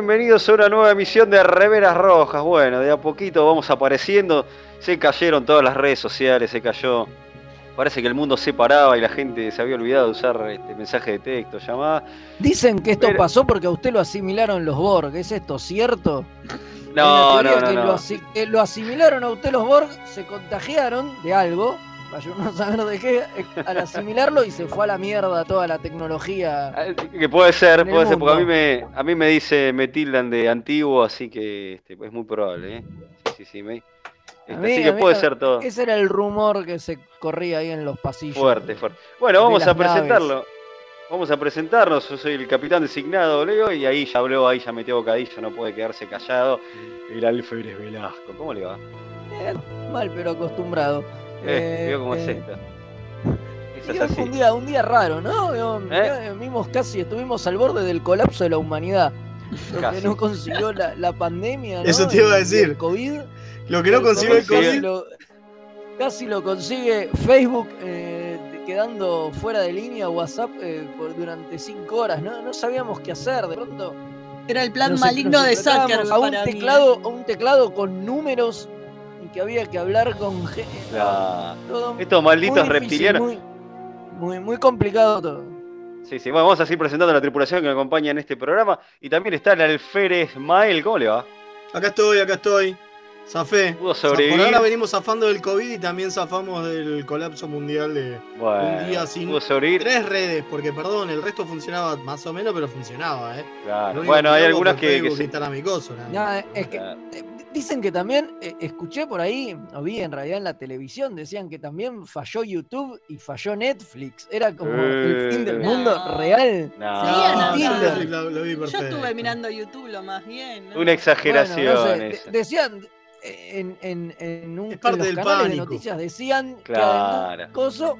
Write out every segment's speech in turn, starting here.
bienvenidos a una nueva emisión de Reveras Rojas. Bueno, de a poquito vamos apareciendo. Se cayeron todas las redes sociales, se cayó. Parece que el mundo se paraba y la gente se había olvidado de usar este mensaje de texto, llamada. Dicen que esto pasó porque a usted lo asimilaron los Borg. ¿Es esto cierto? No, no, no, que no. Lo, lo asimilaron a usted los Borg, se contagiaron de algo vaya uno a saber de qué, eh, al asimilarlo y se fue a la mierda toda la tecnología. Ah, que puede ser, puede ser, porque a mí me, a mí me dice, me tildan de antiguo, así que este, es muy probable, ¿eh? Sí, sí, sí. Me, este, mí, así que puede ser todo. Ese era el rumor que se corría ahí en los pasillos. Fuerte, fuerte. Bueno, vamos a presentarlo. Naves. Vamos a presentarnos, yo soy el capitán designado, Leo, y ahí ya habló, ahí ya metió bocadillo, no puede quedarse callado. El alférez Velasco, ¿cómo le va? Eh, mal, pero acostumbrado. Eh, eh, cómo es esto. Eso es. Un, día, un día raro, ¿no? ¿Eh? Vimos casi, estuvimos al borde del colapso de la humanidad. Lo que no consiguió la, la pandemia. ¿no? Eso te iba a decir. El COVID. Lo que no consiguió el COVID. Lo, casi lo consigue Facebook eh, quedando fuera de línea WhatsApp eh, por, durante cinco horas. ¿no? no sabíamos qué hacer. De pronto. Era el plan maligno de Zuckerberg. A un, teclado, a un teclado con números que había que hablar con claro. Estos malditos reptilianos. Muy, muy, muy, complicado todo. Sí, sí, bueno, vamos a seguir presentando a la tripulación que me acompaña en este programa. Y también está el alférez Mael, ¿cómo le va? Acá estoy, acá estoy. Zafé. Pudo sobrevivir. Por ahora venimos zafando del COVID y también zafamos del colapso mundial de bueno, un día sin pudo sobrevivir. tres redes, porque perdón, el resto funcionaba más o menos, pero funcionaba, ¿eh? Claro. Bueno, hay algunas que, que se... Amigoso, no, es que Dicen que también, eh, escuché por ahí, o vi en realidad en la televisión, decían que también falló YouTube y falló Netflix. Era como Eh, el fin del mundo real. No, Seguían No, lo, lo vi Yo estuve mirando YouTube lo más bien. ¿no? una exageración Bueno, no sé, de- decían eh, en, en, en un Es parte en los del canales de pánico. noticias decían Claro. que coso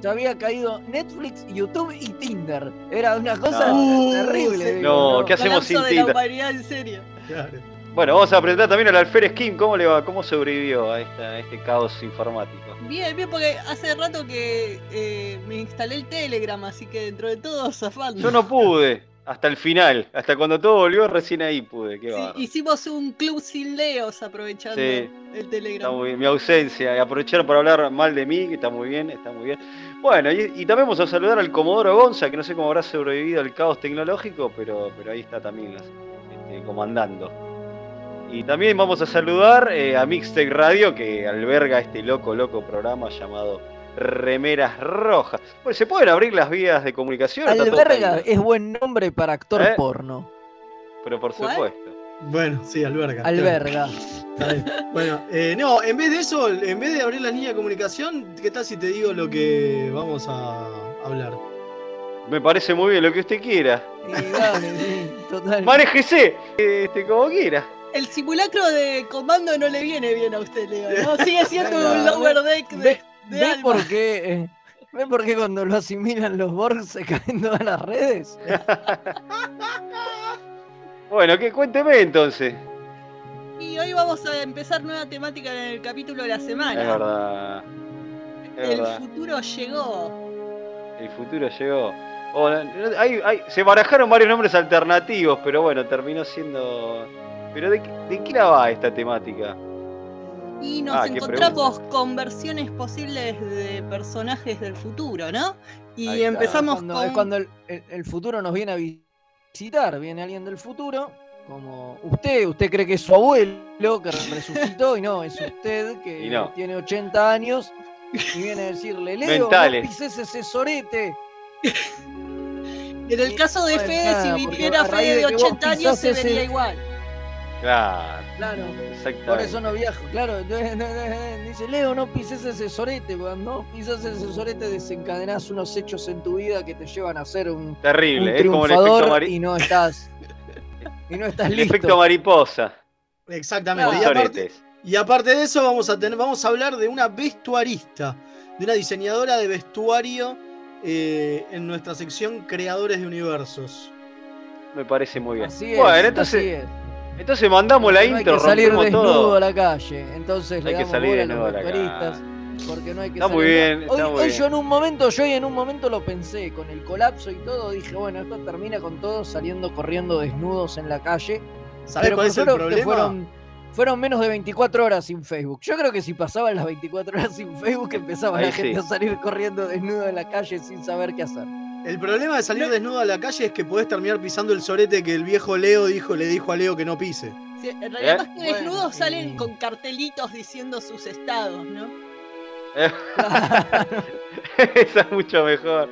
se había caído Netflix, YouTube y Tinder. Era una cosa No. terrible. Uh, digo, no, ¿qué hacemos sin de la Tinder? humanidad, en serio. Claro. Bueno, vamos a presentar también al alférez Kim. ¿Cómo le va? ¿Cómo sobrevivió a, esta, a este caos informático? Bien, bien, porque hace rato que eh, me instalé el Telegram, así que dentro de todo zafando. Yo no pude. Hasta el final. Hasta cuando todo volvió, recién ahí pude. Qué Sí, hicimos un club sin leos aprovechando Sí. el Está Telegram. muy bien. Mi ausencia. Y aprovecharon para hablar mal de mí, que está muy bien, está muy bien. Bueno, y, y también vamos a saludar al Comodoro Gonza, que no sé cómo habrá sobrevivido al caos tecnológico, pero, pero ahí está también este, comandando. Y también vamos a saludar eh, a Mixtec Radio, que alberga este loco, loco programa llamado Remeras Rojas. Bueno, ¿se pueden abrir las vías de comunicación? Alberga es buen nombre para actor ¿Eh? porno. Pero por ¿Cuál? supuesto. Bueno, sí, alberga. Alberga. Bueno, eh, no, en vez de eso, en vez de abrir la línea de comunicación, ¿qué tal si te digo lo que vamos a hablar? Me parece muy bien lo que usted quiera. Y dale, sí, total. Manéjese, este, como quiera. El simulacro de comando no le viene bien a usted, Leo. ¿no? Sigue siendo un lower deck de, ¿Ve, de ve alma. por qué, eh, ¿Ve por qué cuando lo asimilan los Borg se caen todas las redes? Bueno, que cuénteme entonces. Y hoy vamos a empezar nueva temática en el capítulo de la semana. Es verdad. Es el verdad. futuro llegó. El futuro llegó. Oh, no, no, hay- hay- se barajaron varios nombres alternativos, pero bueno, terminó siendo. Pero ¿de, qué- de qué la va esta temática? Y nos Ah, encontramos con versiones posibles de personajes del futuro, ¿no? Y empezamos cuando, con. Es cuando el, el- el futuro nos viene a visitar, viene alguien del futuro, como usted, usted cree que es su abuelo que resucitó y no, es usted que no. tiene 80 años y viene a decirle, Leo, Mentales. no pises ese sorete. En el caso de Fede, si porque viniera a raíz Fede de de que vos 80 años, se vería igual. Claro, Claro, exactamente. por eso no viajo, claro. Dice, Leo, no pises ese sorete, cuando pisas ese sorete desencadenás unos hechos en tu vida que te llevan a ser un, un Terrible, es como el efecto, triunfador mari- y no estás y no estás el listo. efecto mariposa. Exactamente. Y aparte, soretes. y aparte de eso, vamos a, tener, vamos a hablar de una vestuarista, de una diseñadora de vestuario eh, en nuestra sección Creadores de Universos. Me parece muy bien. Así es, bueno, así entonces, es. Entonces mandamos la no hay intro, que salir desnudo todo. a la calle. Entonces Hay le que damos salir bola a desnudo a los calle. Porque no hay que Está muy bien. Hoy, yo en un momento, yo en un momento lo pensé, con el colapso y todo, dije, bueno, esto termina con todos saliendo corriendo desnudos en la calle. ¿Sabes cuál es el problema? Fueron, fueron menos de 24 horas sin Facebook. Yo creo que si pasaban las 24 horas sin Facebook, empezaba la gente a salir corriendo desnudo en la calle sin saber qué hacer. El problema de salir desnudo a la calle es que podés terminar pisando el sorete que el viejo Leo dijo, le dijo a Leo que no pise. en realidad, más que desnudos salen con cartelitos diciendo sus estados, ¿no? Esa es mucho mejor.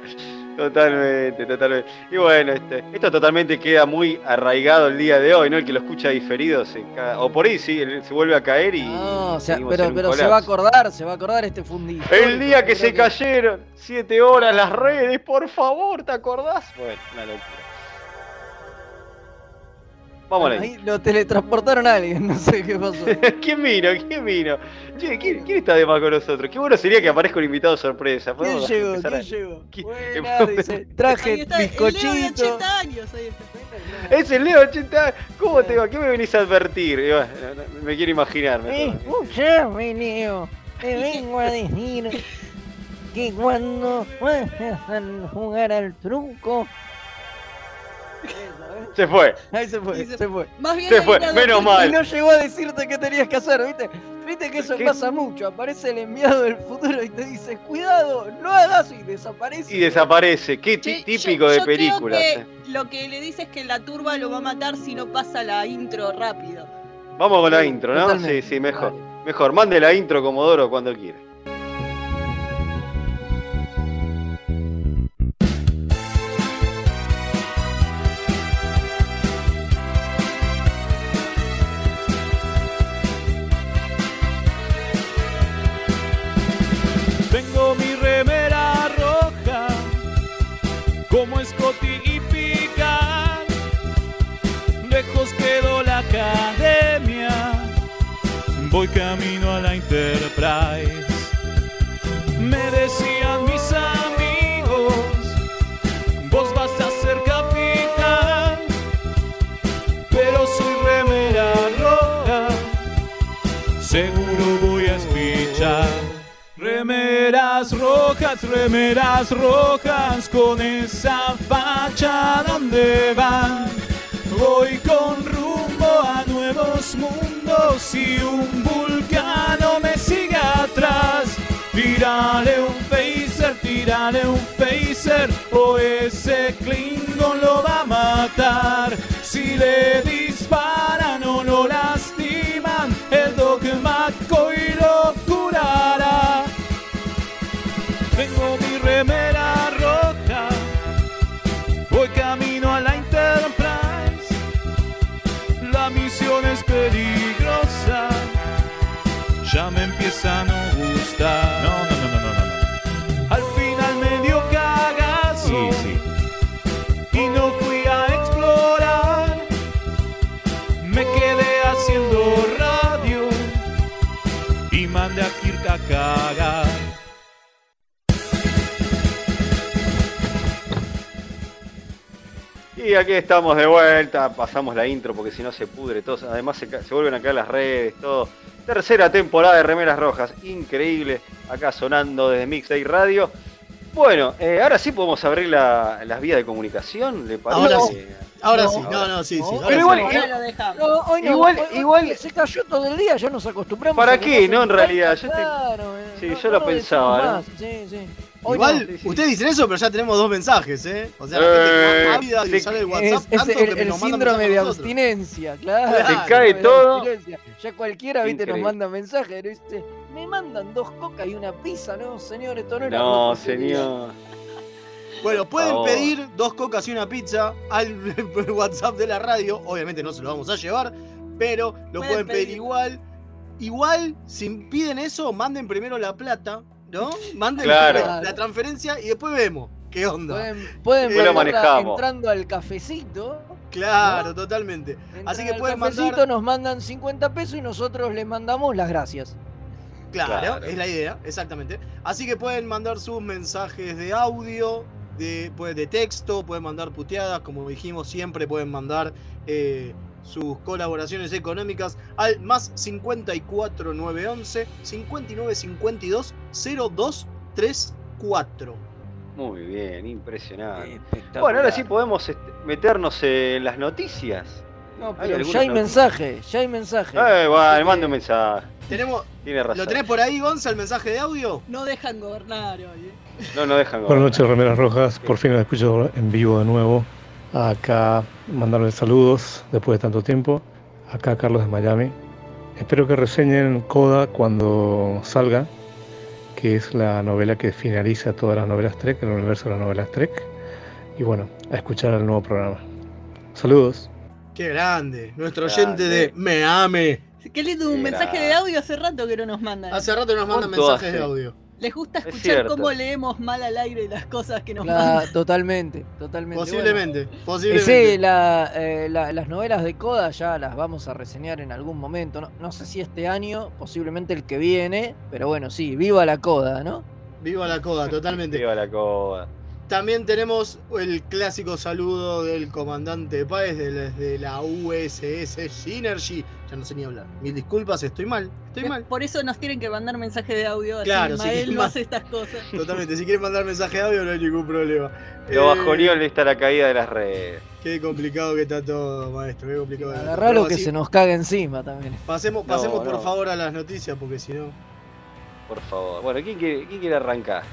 Totalmente, totalmente. Y bueno, este, esto totalmente queda muy arraigado el día de hoy, ¿no? El que lo escucha diferido, se o por ahí sí, se vuelve a caer y. No, o sea, pero, pero se va a acordar, se va a acordar este fundido. El día que se cayeron, siete horas las redes, por favor, ¿te acordás? Bueno, una locura. Vamos ahí. Lo teletransportaron a alguien, no sé qué pasó. ¿Quién vino? ¿Quién vino? Che, ¿quién, está de más con nosotros? Qué bueno sería que aparezca un invitado sorpresa. ¿Quién llegó? ¿Quién llegó? Buena, dice, traje bizcochito. Es el Leo 80 años. ¿Cómo te va? ¿Qué me venís a advertir? me quiero imaginar. Escuchame, Leo. Te vengo a decir que cuando vayan a jugar al truco se fue. Ahí se fue, se, fue. Más bien se fue, menos mal. Y no llegó a decirte qué tenías que hacer, ¿viste? Viste que eso pasa mucho. Aparece el enviado del futuro y te dice, cuidado, no hagas y desaparece. Y desaparece. Qué típico de películas. Eh. Lo que le dice es que la turba lo va a matar si no pasa la intro rápido. Vamos con la intro, ¿no? Sí, sí, mejor. Mejor, mande la intro Comodoro cuando quiera. Voy camino a la Enterprise. Me decían mis amigos, vos vas a ser capitán, pero soy remera roja, seguro voy a escuchar. Remeras rojas, remeras rojas, con esa facha donde van. Voy con rumbo a nuevos mundos y un vulcano me sigue atrás. Tírale un phaser, tírale un phaser, o ese Klingon lo va a matar. Si le disparan o lo lastiman, el dogma y lo curará. Peligrosa, ya me empieza a Y aquí estamos de vuelta, pasamos la intro porque si no se pudre todo, además se, vuelven a caer las redes, todo. Tercera temporada de Remeras Rojas, increíble, acá sonando desde Mixday Radio. Bueno, eh, ahora sí podemos abrir las vías de comunicación, ¿le parece? Ahora sí. Ahora sí, no, no, sí, sí. Pero igual, igual, igual, se cayó todo el día, ya nos acostumbramos. ¿Para qué? No, en realidad. Yo sí, yo lo pensaba. Sí, sí. Igual, ustedes dicen eso, pero ya tenemos dos mensajes, ¿eh? O sea, la gente que eh, sale el WhatsApp es, tanto el, que el síndrome de abstinencia, claro. Se cae todo. Ya cualquiera, viste, nos manda mensajes, ¿viste? Me mandan dos cocas y una pizza, ¿no? Señor, esto no era No, señor. Bueno, pueden pedir dos cocas y una pizza al WhatsApp de la radio. Obviamente no se lo vamos a llevar, pero lo pueden, pedir igual. Igual, si piden eso, manden primero la plata ¿no? Manden la, transferencia y después vemos qué onda. Pueden, pueden entrando al cafecito. Claro, totalmente. Así que pueden cafecito nos mandan 50 pesos y nosotros les mandamos las gracias. Claro, es la idea, exactamente. Así que pueden mandar sus mensajes de audio, de, de texto, pueden mandar puteadas, como dijimos siempre, pueden mandar eh, sus colaboraciones económicas al más 54911 5952 0234. Muy bien, impresionante. Bueno, ahora sí podemos este, meternos en las noticias. No, pero ya hay mensaje, ya hay mensaje. Eh, bueno, mando un mensaje. Tenemos, ¿Lo tenés por ahí, Gonza, el mensaje de audio? No dejan gobernar hoy. ¿eh? No, no dejan gobernar. Buenas noches, Remeras Rojas. Por fin lo escucho en vivo de nuevo. Acá mandarle saludos después de tanto tiempo. Acá Carlos de Miami. Espero que reseñen Coda cuando salga, que es la novela que finaliza todas las novelas Trek, el universo de las novelas Trek. Y bueno, a escuchar el nuevo programa. Saludos. Qué grande, nuestro oyente de Me Ame. Qué lindo, un mensaje de audio hace rato que no nos mandan. Hace rato nos mandan mensajes de audio. Les gusta escuchar cómo leemos mal al aire las cosas que nos mandan. Totalmente, totalmente. Posiblemente, posiblemente. Sí, eh, las novelas de Coda ya las vamos a reseñar en algún momento. No, no, sé si este año, posiblemente el que viene, pero bueno, sí, viva la Coda, ¿no? Viva la Coda, totalmente. viva la Coda. También tenemos el clásico saludo del comandante Páez de la USS Synergy. Ya no sé ni hablar. Mil disculpas, estoy mal. Estoy mal. Por eso nos tienen que mandar mensaje de audio. Claro, así si no hace estas cosas. Totalmente. Si quieren mandar mensaje de audio, no hay ningún problema. Lo eh, le está la caída de las redes. Qué complicado que está todo, maestro. Qué complicado. Agarralo que se nos caga encima también. Pasemos, pasemos por favor a las noticias, porque si no. Por favor. Bueno, ¿quién quiere, quién quiere arrancar?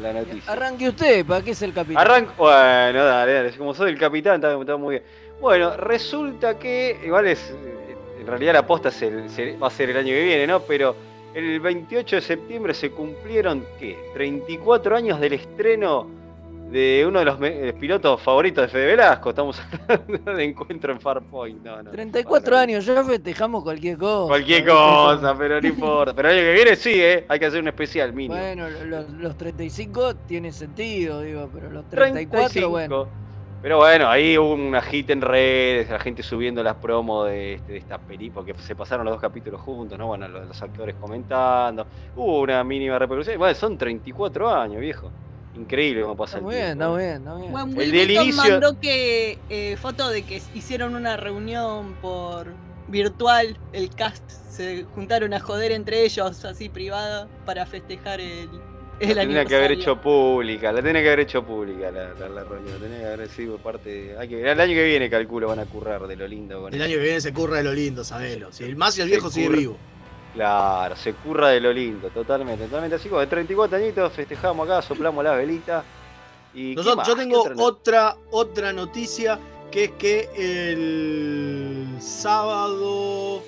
La noticia. Arranque usted, ¿para qué es el capitán? Arranque, bueno, dale, dale, como soy el capitán, está, muy bien. Bueno, resulta que, igual es, en realidad la posta va a ser el año que viene, ¿no? Pero el 28 de septiembre se cumplieron, ¿qué? 34 años del estreno de uno de los eh, pilotos favoritos de Fede Velasco. Estamos hablando de encuentro en Farpoint. No, no, 34 años, ya festejamos cualquier cosa. Cualquier cosa, pero no importa. Pero el año que viene sí, ¿eh? Hay que hacer un especial mínimo. Bueno, los, 35 tiene sentido, digo, pero los 34, bueno. Pero bueno, ahí hubo una hit en redes, la gente subiendo las promos de, este, de esta película, porque se pasaron los dos capítulos juntos, ¿no? Bueno, los, los actores comentando, hubo una mínima repercusión. Bueno, son 34 años, viejo. Increíble cómo pasa está el bien, Está bien, está bien. Bueno, el del inicio... mandó que eh, foto de que hicieron una reunión por virtual, el cast se juntaron a joder entre ellos así privada para festejar el, el la tenía que haber hecho pública, la tenía que haber hecho pública la, la, reunión, tenía que haber sido parte. Hay que, el año que viene, calculo, van a currar de lo lindo. el año que viene se curra de lo lindo, sabelo. Si el más y el viejo sigue vivo. Claro, se curra de lo lindo, totalmente, totalmente así como de 34 añitos festejamos acá, soplamos las velitas. Y yo tengo otra, otra noticia que es que el sábado.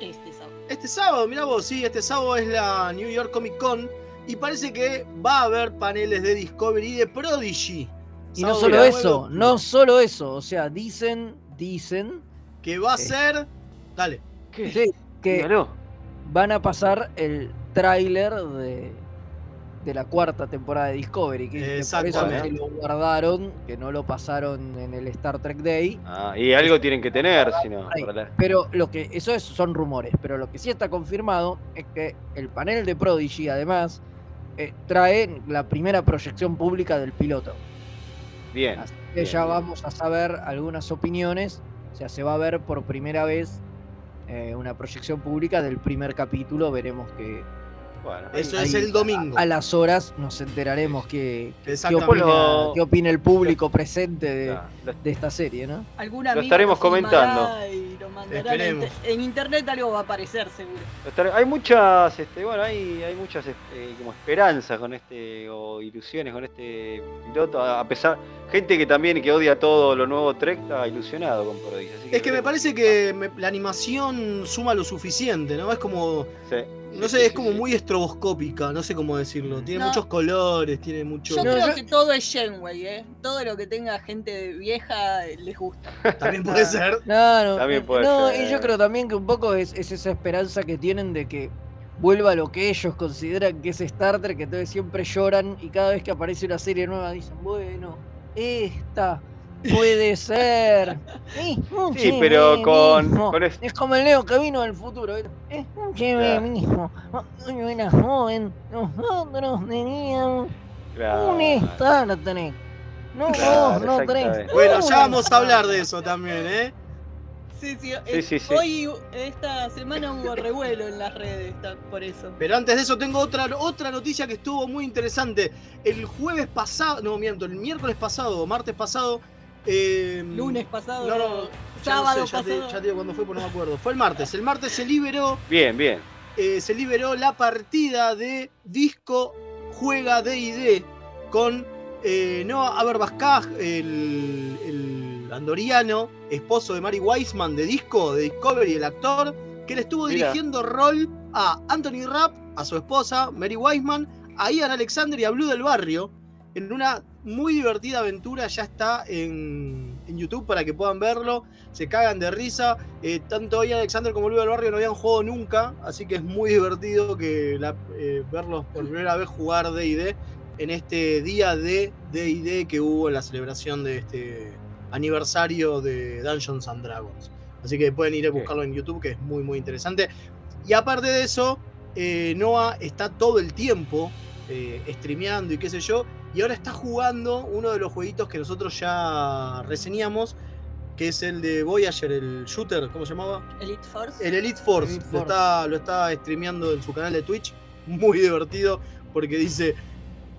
Este sábado. Este sábado, mira vos, sí, este sábado es la New York Comic Con y parece que va a haber paneles de Discovery y de Prodigy. Y no solo eso, no solo eso, o sea, dicen, dicen. Que va a ser. Dale. ¿Qué? Sí, que van a pasar el tráiler de, de la cuarta temporada de Discovery, que, que lo guardaron, que no lo pasaron en el Star Trek Day. Ah, y algo tienen que tener, si no. Pero lo que, eso es, son rumores, pero lo que sí está confirmado es que el panel de Prodigy, además, eh, trae la primera proyección pública del piloto. Bien. Así que ya vamos a saber algunas opiniones. O sea, se va a ver por primera vez eh, una proyección pública del primer capítulo. Veremos que. Bueno, eso es el domingo. A, las horas nos enteraremos qué, opina, el público presente de, esta serie, ¿no? lo estaremos comentando. En, internet algo va a aparecer seguro. Hay muchas, este, bueno, hay, hay muchas este, como esperanzas con este, o ilusiones con este piloto, a pesar, gente que también que odia todo lo nuevo Trek está ilusionado con Prodigy. es que me parece que la animación suma lo suficiente, ¿no? Es como... No sé, es como muy estroboscópica, no sé cómo decirlo. Tiene muchos colores, tiene mucho. Yo creo que todo es Shenway, ¿eh? Todo lo que tenga gente vieja les gusta. También puede ser. No, no. También puede no, y yo creo también que un poco es, esa esperanza que tienen de que vuelva a lo que ellos consideran que es Star Trek, que entonces siempre lloran y cada vez que aparece una serie nueva dicen, bueno, esta Puede ser. Sí, pero con, Es como el Leo que vino del futuro. Escúcheme mismo. Yo era joven. Nosotros teníamos un Star Trek. No, no, no tres. Bueno, ya vamos a hablar de eso también, ¿eh? Sí, sí, Sí, sí, sí. Hoy, esta semana hubo revuelo en las redes, por eso. Pero antes de eso tengo otra, otra noticia que estuvo muy interesante. El jueves pasado, no miento, el miércoles pasado o martes pasado. eh, Lunes pasado, No, no, ya sábado no sé, ya te, pasado. ya te digo cuándo fue, porque no me acuerdo. Fue el martes. El martes se liberó, Bien, bien. eh, se liberó la partida de Disco Juega D&D con eh, Noah Aberbascaj, el, el andoriano, esposo de Mary Weisman de Disco, de Discovery, el actor, que le estuvo Mira. dirigiendo rol a Anthony Rapp, a su esposa, Mary Weisman, a Ian Alexander y a Blue del Barrio, en una muy divertida aventura, ya está en, en YouTube para que puedan verlo, se cagan de risa, eh, tanto Ian Alexander como Blue del Barrio no habían jugado nunca, así que es muy divertido que la- eh, verlos por primera vez jugar D&D en este día de D&D que hubo en la celebración de este aniversario de Dungeons and Dragons. Así que pueden ir a buscarlo en YouTube, que es muy, muy interesante. Y aparte de eso, eh, Noah está todo el tiempo eh, streameando y qué sé yo, y ahora está jugando uno de los jueguitos que nosotros ya reseñamos, que es el de Voyager, el shooter, ¿cómo se llamaba? Elite Force. El Elite Force. Elite Lo, está, lo está streameando en su canal de Twitch. Muy divertido porque dice.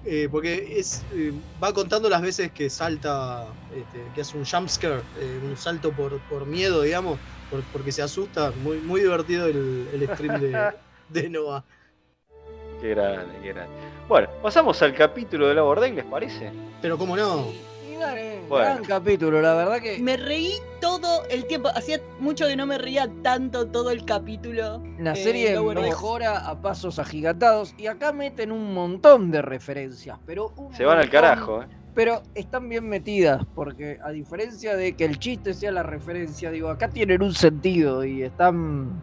Eh, porque es eh, va contando las veces que salta, este, que hace un jumpscare, eh, un salto por, por miedo, digamos, por- porque se asusta. Muy, muy divertido el, el stream de, de Noah. Qué grande, qué grande. Bueno, pasamos al capítulo de la Bordel, ¿les parece? Pero cómo no. Bueno. gran capítulo, la verdad que Me reí todo el tiempo. Hacía mucho que no me reía tanto todo el capítulo. la eh, serie mejora a pasos agigantados y acá meten un montón de referencias, pero un Se van al carajo, ¿eh? Pero están bien metidas, porque a diferencia de que el chiste sea la referencia, digo, acá tienen un sentido y están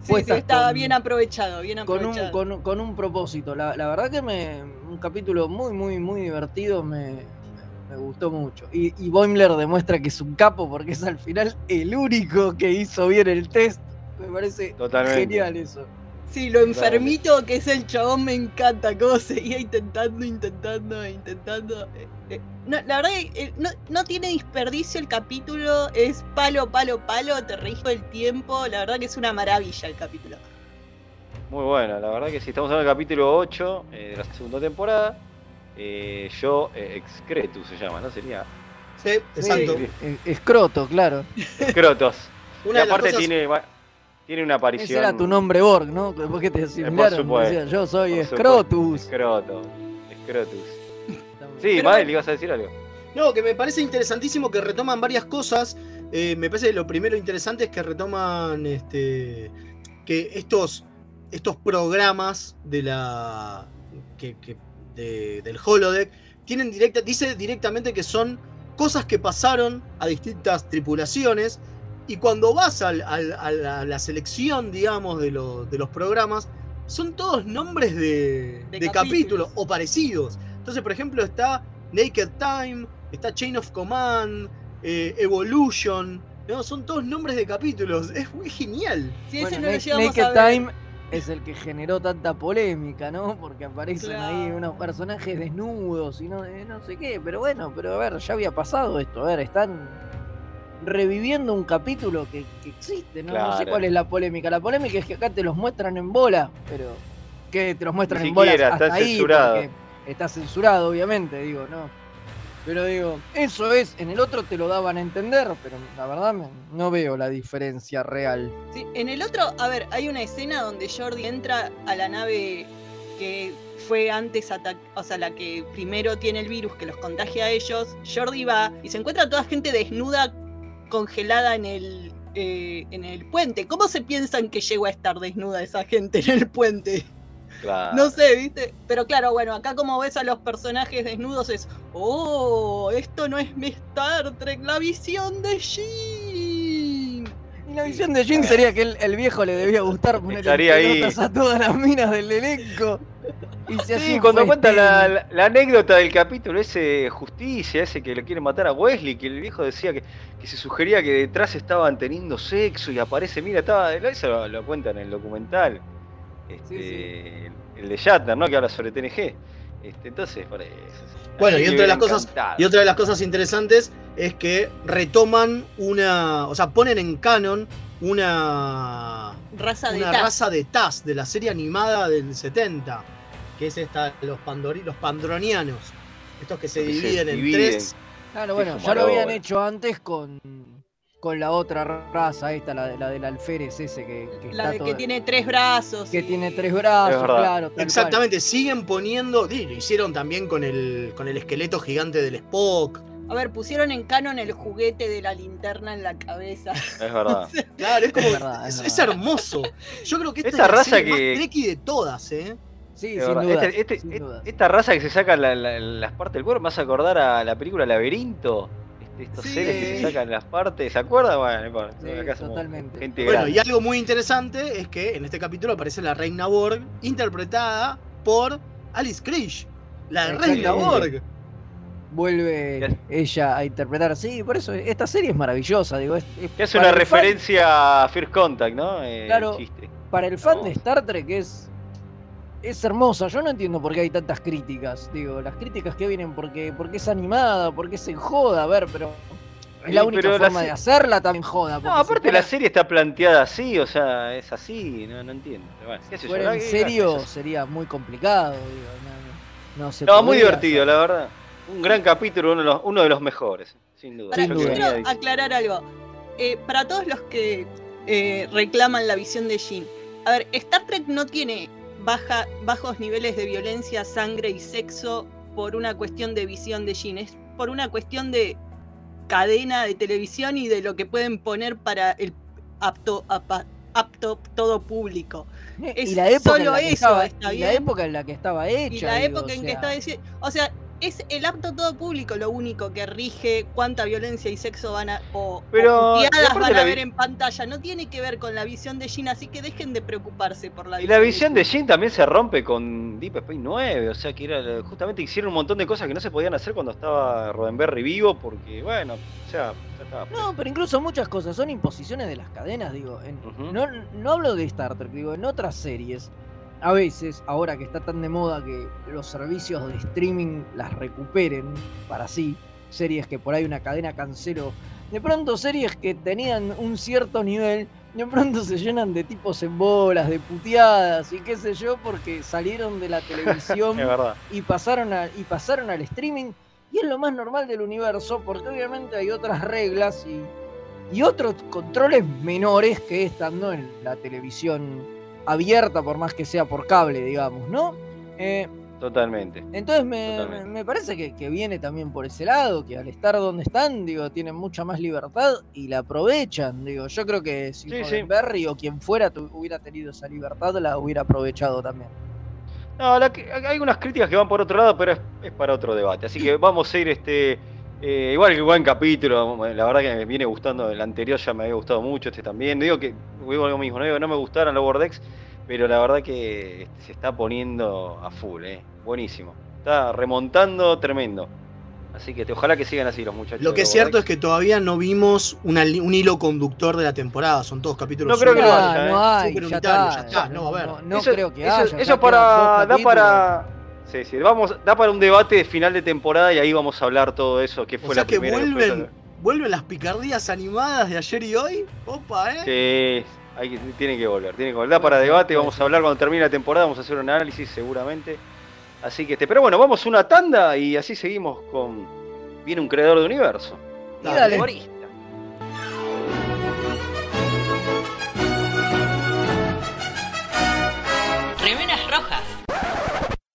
Sí, sí, estaba con- bien aprovechado, bien con un, aprovechado. con, con un propósito. La, la verdad que me un capítulo muy, muy, muy divertido, me, me gustó mucho. Y, y Boimler demuestra que es un capo porque es al final el único que hizo bien el test. Me parece Totalmente. genial eso. Sí, lo enfermito que es el chabón me encanta, cómo seguía intentando, intentando, intentando. Eh, eh, no, la verdad que eh, no, no tiene desperdicio el capítulo, es palo, palo, palo, te reís el tiempo, la verdad que es una maravilla el capítulo. Muy bueno, la verdad que sí. Estamos en el capítulo 8 eh, de la segunda temporada. Eh, yo, eh, Excretus se llama, ¿no? Sería Sí, exacto. Sí. Escroto, claro. Escrotos. Una y aparte cosas- tiene, tiene una Ese aparición. era tu nombre Borg, ¿no? Después que te asimilaron, decían, yo soy por Escrotus. Escroto. Escrotus. Sí, Pero- Mael, ibas a decir algo. No, que me parece interesantísimo que retoman varias cosas. Eh, me parece que lo primero interesante es que retoman este, que estos, estos programas de la que, que- de- del holodeck tienen directa, dice directamente que son cosas que pasaron a distintas tripulaciones y cuando vas al- al- a, la, a la selección, digamos, de, lo- de los programas, son todos nombres de, De de capítulos. capítulos o parecidos. Entonces, por ejemplo, está Naked Time, está Chain of Command, eh, Evolution, ¿no? Son todos nombres de capítulos. Es muy genial. Si ese Bueno, no lo Na- llegamos Naked a ver. Time es el que generó tanta polémica, ¿no? Porque aparecen ahí unos personajes desnudos y no, eh, no sé qué. Pero bueno, pero a ver, ya había pasado esto. A ver, están reviviendo un capítulo que, que existe, ¿no? No sé cuál es la polémica. La polémica es que acá te los muestran en bola, pero que te los muestran Ni en bola siquiera, hasta está ahí censurado. porque está censurado, obviamente, digo, no. Pero digo, eso es, en el otro te lo daban a entender, pero la verdad me- no veo la diferencia real. Sí, en el otro, a ver, hay una escena donde Jordi entra a la nave que fue antes o sea, la que primero tiene el virus que los contagia a ellos. Jordi va y se encuentra a toda gente desnuda, congelada en el, eh, en el puente. ¿Cómo se piensan que llegó a estar desnuda esa gente en el puente? Claro. No sé, ¿viste? Pero claro, bueno, acá como ves a los personajes desnudos es, oh, esto no es mi Star Trek, la visión de Jim. Y la visión de Jin sería que el, el viejo le debía gustar poner en Estaría ahí. pelotas a todas las minas del elenco. Y se Sí, cuando cuenta la, la- la anécdota del capítulo ese justicia, ese que le quiere matar a Wesley, que el viejo decía que, que se sugería que detrás estaban teniendo sexo y aparece, mira, estaba, eso lo, lo cuenta en el documental, este, el de Shatner, ¿no? Que habla sobre TNG. Este, entonces, por eso. Bueno, y otra de las cosas, encantado. y otra de las cosas interesantes es que retoman una. O sea, ponen en canon una. Raza de una Taz. raza de Taz de la serie animada del 70. Que es esta, los, pandori- los pandronianos. Estos que se Que se dividen en tres. Claro, bueno, ya lo habían hecho antes con, con la otra raza, esta, la, de- la del alférez ese que, que La está de todo- que tiene tres brazos. que y- tiene tres brazos, claro. cual. Exactamente, siguen poniendo. lo hicieron también con el, con el esqueleto gigante del Spock. A ver, pusieron en canon el juguete de la linterna en la cabeza. Es verdad. Claro, es como. Es verdad, es, hermoso. Yo creo que esta Esta es la raza serie que- más treki de todas, ¿eh? Sí, Es sin. Este- este- sin et- dudas. esta raza que se saca la- la- las partes del cuerpo me hace acordar a la película Laberinto. Este- estos Sí. seres que se sacan las partes, ¿se acuerdan? Bueno, Sí, acá totalmente. gente Bueno, grande. y algo muy interesante es que en este capítulo aparece la Reina Borg, interpretada por Alice Krish, la Reina. Borg. Vuelve ella a interpretar. Sí, por eso esta serie es maravillosa. Digo, es, es una fan- referencia a First Contact, ¿no? Eh, Claro. chiste. para el fan de Star Trek es, es hermosa. Yo no entiendo por qué hay tantas críticas. Digo, las críticas que vienen porque, porque es animada, porque se joda, a ver, pero es la Sí, única pero forma de hacerla también joda. No, aparte la serie está planteada así, o sea, es así, no, no entiendo. Bueno, qué sé yo, fuera la- en serio sería muy complicado. Digo, no, no, no se No, muy divertido, hacer. la verdad. Un gran capítulo, uno de los, uno de los mejores, sin duda. Para, Sin duda. quiero aclarar algo. Eh, para todos los que eh, reclaman la visión de Jean. A ver, Star Trek no tiene baja, bajos niveles de violencia, sangre y sexo por una cuestión de visión de Jean. Es por una cuestión de cadena de televisión y de lo que pueden poner para el apto, apa- apto todo público. Es y la época solo en la que eso, estaba, está y la época en la que estaba hecha. Y la digo, época o en que sea, estaba. O sea, es el apto todo público lo único que rige cuánta violencia y sexo van a. o, Pero, o van a vi- ver en pantalla. No tiene que ver con la visión de Gina, así que dejen de preocuparse por la Y la visión de Jean. Jin también se rompe con Deep Space 9, o sea que era justamente hicieron un montón de cosas que no se podían hacer cuando estaba Roddenberry vivo, porque bueno, o sea, ya estaba. No, pero incluso muchas cosas son imposiciones de las cadenas, digo. en- no, no hablo de Star Trek, digo, en otras series. A veces, ahora que está tan de moda que los servicios de streaming las recuperen para así, series que por ahí una cadena canceló, de pronto series que tenían un cierto nivel, de pronto se llenan de tipos en bolas, de puteadas y qué sé yo, porque salieron de la televisión y pasaron, a- y pasaron al streaming. Y es lo más normal del universo, porque obviamente hay otras reglas y, y otros controles menores que estando en la televisión abierta, por más que sea por cable, digamos, ¿no? Eh, Totalmente. entonces me, Totalmente. me- parece que, que viene también por ese lado, que al estar donde están, digo, tienen mucha más libertad y la aprovechan. Digo, yo creo que si Sí, sí. Roddenberry o quien fuera tu- hubiera tenido esa libertad, la hubiera aprovechado también. No, la hay unas críticas que van por otro lado, pero es, es para otro debate. Así que vamos a ir, este, eh, igual que buen capítulo. La verdad que me viene gustando. El anterior ya me había gustado mucho, este también. No digo que, digo lo mismo, no digo que no me gustaran los Wordex, pero la verdad que este, se está poniendo a full, eh. Buenísimo. Está remontando tremendo. Así que te- ojalá que sigan así los muchachos. Lo que es cierto es que todavía no vimos una un hilo conductor de la temporada. Son todos capítulos. No creo que lo súper- haya, ¿eh? no hay, Súper ya unitario, está, ya está, no va a haber. No, no Eso- creo que eso, haya. eso para. Da para. Sí, sí, vamos, da para un debate de final de temporada y ahí vamos a hablar todo eso. que fue O sea la que primera? vuelven, la- vuelven las picardías animadas de ayer y hoy. Opa, ¿eh? Sí, hay que, tiene que volver, tiene que volver. Da para debate, vamos a hablar cuando termine la temporada, vamos a hacer un análisis seguramente. Así que este, pero bueno, vamos a una tanda y así seguimos con viene un creador de universo. Y dale.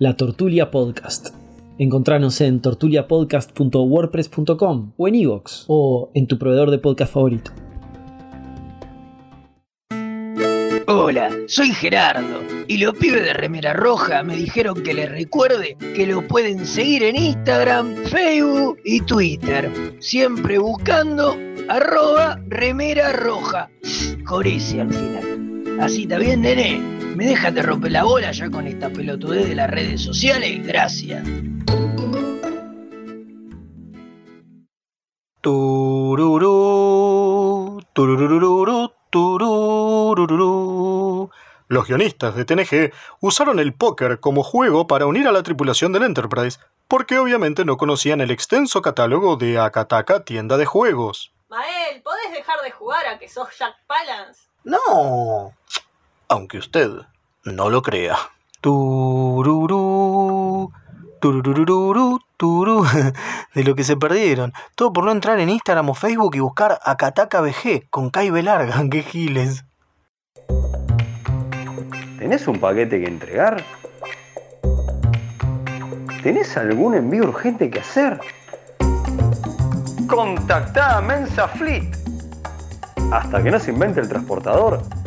La Tortulia Podcast. Encontranos en tortuliapodcast.wordpress.com o en iVoox o en tu proveedor de podcast favorito. Hola, soy Gerardo y los pibes de Remera Roja me dijeron que les recuerde que lo pueden seguir en Instagram, Facebook y Twitter, siempre buscando arroba Remera Roja, al final. Así está bien, nene. ¿Me dejan de romper la bola ya con esta pelotudez de las redes sociales? Gracias. Tururú, tururururu, tururururu. Los guionistas de TNG usaron el póker como juego para unir a la tripulación del Enterprise, porque obviamente no conocían el extenso catálogo de Akataka tienda de juegos. Mael, ¿podés dejar de jugar a que sos Jack Palance? No. Aunque usted no lo crea. Tururú, turú. De lo que se perdieron. Todo por no entrar en Instagram o Facebook y buscar Akataka BG con Kai Larga. ¡Qué giles! ¿Tenés un paquete que entregar? ¿Tenés algún envío urgente que hacer? Contactá a Mensa Fleet. Hasta que no se invente el transportador,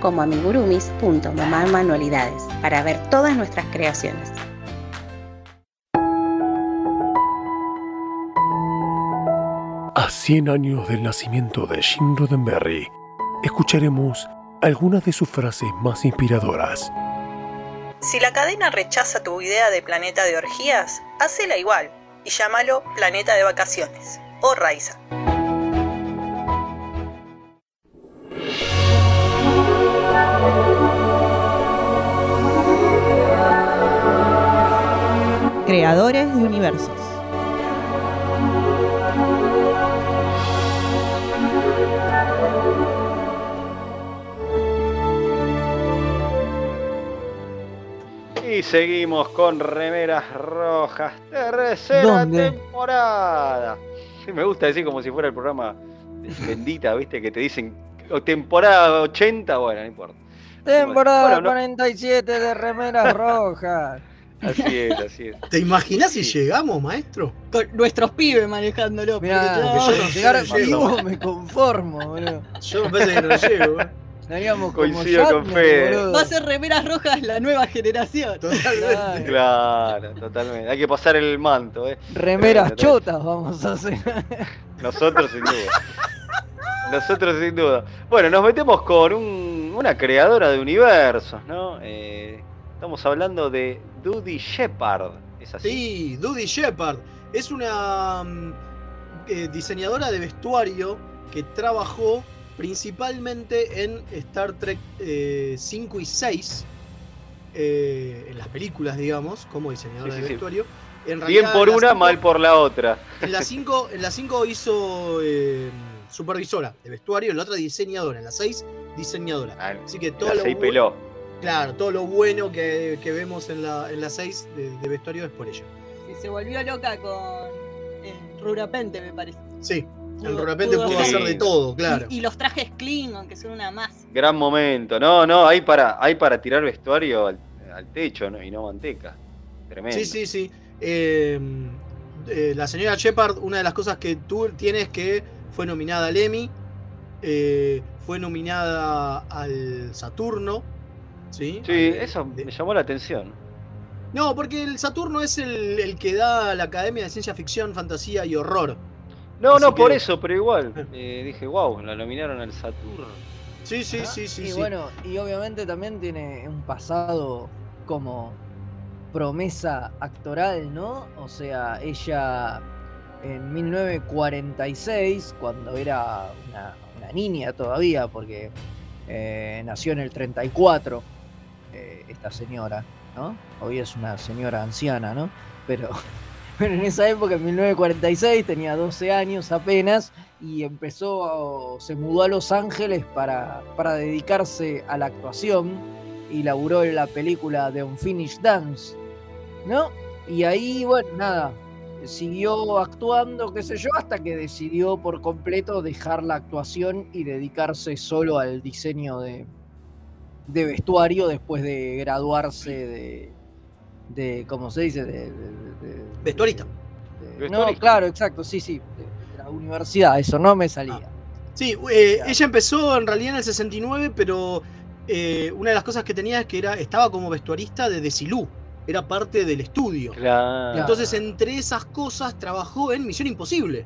como amigurumis.mamamanualidades para ver todas nuestras creaciones. A 100 años del nacimiento de Jim Roddenberry, escucharemos algunas de sus frases más inspiradoras. Si la cadena rechaza tu idea de planeta de orgías, hacela igual y llámalo planeta de vacaciones o Raiza. Creadores de universos. Y seguimos con remeras rojas. Tercera ¿Dónde? temporada. Sí, me gusta decir como si fuera el programa de Bendita, ¿viste? Que te dicen o temporada 80, bueno, no importa. Temporada Bueno, no- 47 de remeras rojas. Así es, así es. ¿Te imaginas si llegamos, maestro? Con nuestros pibes manejándolo. Mirá, porque yo no- llegar sé, vivo me conformo, boludo. Yo me parece que no llego. ¿eh? Estaríamos como Coincido con Shatner, Fede. boludo. Va a ser remeras rojas la nueva generación. Totalmente. Claro, totalmente. Hay que pasar el manto, ¿eh? Remeras Eh, chotas vamos a hacer. Nosotros sin duda. Nosotros sin duda. Bueno, nos metemos con un- una creadora de universos, ¿no? Eh, estamos hablando de Dudy Shepard. ¿Es así? Sí, Dudy Shepard. Es una mm, eh, diseñadora de vestuario que trabajó principalmente en Star Trek eh, 5 y 6, eh, en las películas, digamos, como diseñadora Sí, sí, de sí. vestuario. En Bien por en una, cinco- mal por la otra. En la 5 en la hizo eh, supervisora de vestuario, en la otra diseñadora, en la 6 diseñadora. Ah, Así que todo lo, peló. Claro, todo lo bueno que, que vemos en la, en la 6 de, de vestuario es por ella. Sí, se volvió loca con el Rurapente, me parece. Sí, el repente pudo pudo hacer- hacer de todo, claro. Y, y los trajes Klingon, que son una más. Gran momento. No, no, hay para, hay para tirar vestuario al, al techo ¿no? y no manteca. Tremendo. Sí, sí, sí. Eh, eh, la señora Shepard, una de las cosas que tú tienes que fue nominada al Emmy, eh, fue nominada al Saturno. Sí, Sí, eso de- me llamó la atención. No, porque el Saturno es el, el que da la Academia de Ciencia Ficción, Fantasía y Horror. No, Así no, por eso, pero igual. eh, dije, wow, la nominaron al Saturno. Sí, sí, sí, sí. y sí. bueno, y obviamente también tiene un pasado como promesa actoral, ¿no? O sea, ella en 1946, cuando era una, una niña todavía, porque eh, nació en el 34, eh, esta señora, ¿no? Hoy es una señora anciana, ¿no? Pero, pero en esa época, en 1946, tenía 12 años apenas y empezó, se mudó a Los Ángeles para, para dedicarse a la actuación. y laburó en la película The Unfinished Dance, ¿no? Y ahí, bueno, nada, siguió actuando, qué sé yo, hasta que decidió por completo dejar la actuación y dedicarse solo al diseño de, de vestuario después de graduarse de, de ¿cómo se dice? De, de- de- Vestuarista. de- no, claro, exacto, sí, sí, de, de la universidad, eso no me salía. Sí, eh, ella empezó en realidad en el 69, pero eh, una de las cosas que tenía es que era, estaba como vestuarista de Desilu. Era parte del estudio. Claro. Entonces, entre esas cosas, trabajó en Misión Imposible.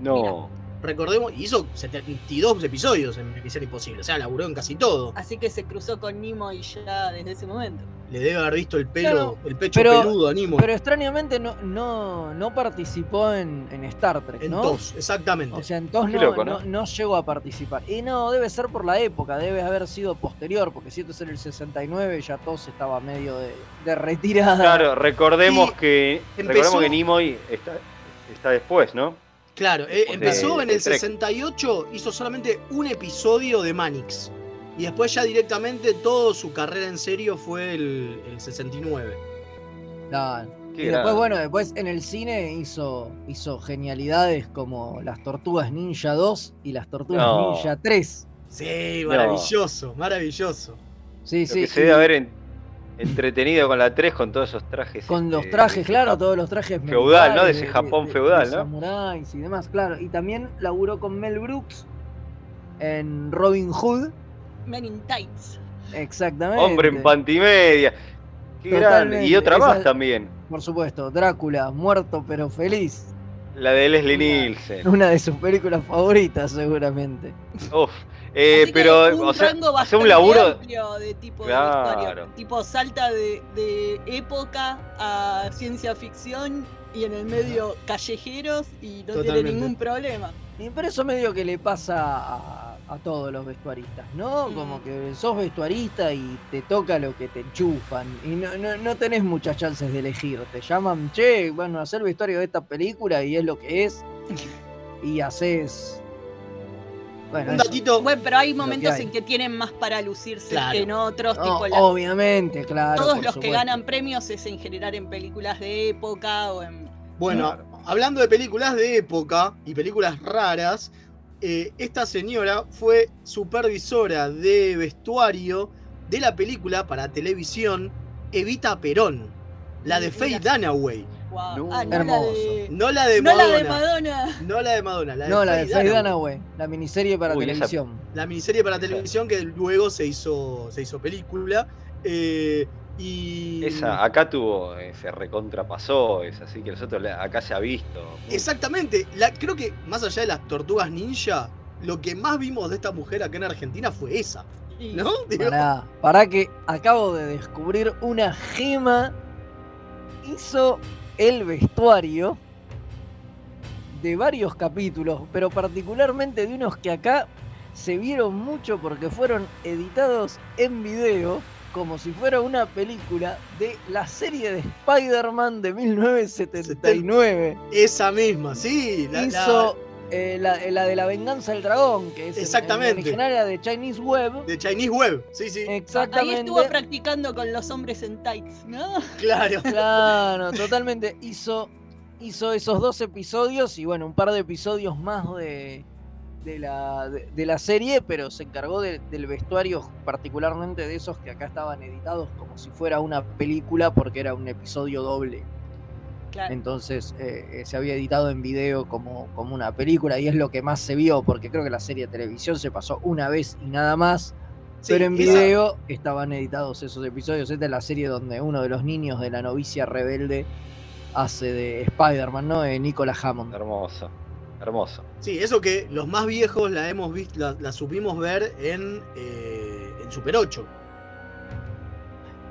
No. Recordemos, y hizo 72 episodios en Misión Imposible. O sea, laburó en casi todo. Así que se cruzó con Nimo y ya desde ese momento. Le debe haber visto el pelo, Claro, el pecho pero, peludo a Nimoy. pero extrañamente no, no, no participó en, en Star Trek, En ¿no? TOS, exactamente. O sea, en TOS no, loco, no, ¿no? no llegó a participar. Y no, debe ser por la época, debe haber sido posterior, porque si esto es en el 69, ya TOS estaba medio de, de retirada. Claro, recordemos Y que empezó- recordemos que Nimoy está, está después, ¿no? Claro, eh, de- empezó en de el Trek. 68, hizo solamente un episodio de Manix. Y después ya directamente toda su carrera en serio fue el, el 69. Claro. Qué Y después, bueno, después en el cine hizo, hizo genialidades como Las Tortugas Ninja 2 y Las Tortugas No. Ninja 3. Sí, maravilloso, maravilloso. Sí, Lo sí. que se debe haber en- entretenido con la 3 con todos esos trajes. Con los este, traje, de ese claro, Japón. todos los trajes Feudal, ¿no? De ese Japón feudal, ¿no? samuráis y demás, claro. Y también laburó con Mel Brooks en Robin Hood. Men in Tights. Exactamente. Hombre en pantimedia. Qué grande. Totalmente, Y otra más esa- también. Por supuesto, Drácula, muerto pero feliz. La de Leslie Nielsen. Una de sus películas favoritas, seguramente. Uf. Eh, Así que pero, un o sea, rango hace bastante un laburo. amplio de tipo Claro. de vestuario. Tipo salta de, de época a ciencia ficción y en el medio callejeros y no Totalmente. tiene ningún problema. Y pero eso medio que le pasa a, a todos los vestuaristas, ¿no? Como que sos vestuarista y te toca lo que te enchufan. Y no, no, no tenés muchas chances de elegir. Te llaman, che, bueno, hacer vestuario de esta película y es lo que es. Y haces. Bueno, Un datito. Bueno, pero hay que momentos hay. en que tienen más para lucirse Claro. que en otros. No, tipo la- obviamente, claro. todos los que ganan premios es en general en películas de época o en. Bueno, hablando de películas de época y películas raras, eh, esta señora fue supervisora de vestuario de la película para televisión Evita Perón, la de Faye Dunaway. Wow. Ah, no Hermoso. la de. No la de no la Madonna. de Madonna. No la de Madonna, la de No, la de Faye Dunaway. La miniserie para Uy, esa- televisión. La miniserie para televisión que luego se hizo, se hizo película. eh, y Esa, acá tuvo, eh, se recontrapasó, es así que nosotros acá se ha visto. Exactamente. La, creo que más allá de las tortugas ninja, lo que más vimos de esta mujer acá en Argentina fue esa. ¿No? Pará, pará que acabo de descubrir una gema. Hizo el vestuario de varios capítulos, pero particularmente de unos que acá se vieron mucho porque fueron editados en video, como si fuera una película de la serie de Spider-Man de 1979. Esa misma, sí. La, Hizo eh, la, la de la venganza del dragón, que es en- en Exactamente. era de Chinese Web. de Chinese Web. Sí, sí. Exactamente. Ahí estuvo practicando con los hombres en tights, ¿no? Claro. Claro, totalmente. Hizo, hizo esos dos episodios y bueno, un par de episodios más de, de, la, de, de la serie, pero se encargó de- del vestuario, particularmente de esos que acá estaban editados como si fuera una película, porque era un episodio doble. Claro. Entonces eh, eh, se había editado en video como, como una película y es lo que más se vio, porque creo que la serie de televisión se pasó una vez y nada más. Sí, pero en esa- video estaban editados esos episodios. Esta es la serie donde uno de los niños de la novicia rebelde hace de Spider-Man, ¿no? De Nicolas Hammond. Hermoso, hermoso. Sí, eso que los más viejos la hemos visto, la, la supimos ver en, eh, en Super 8.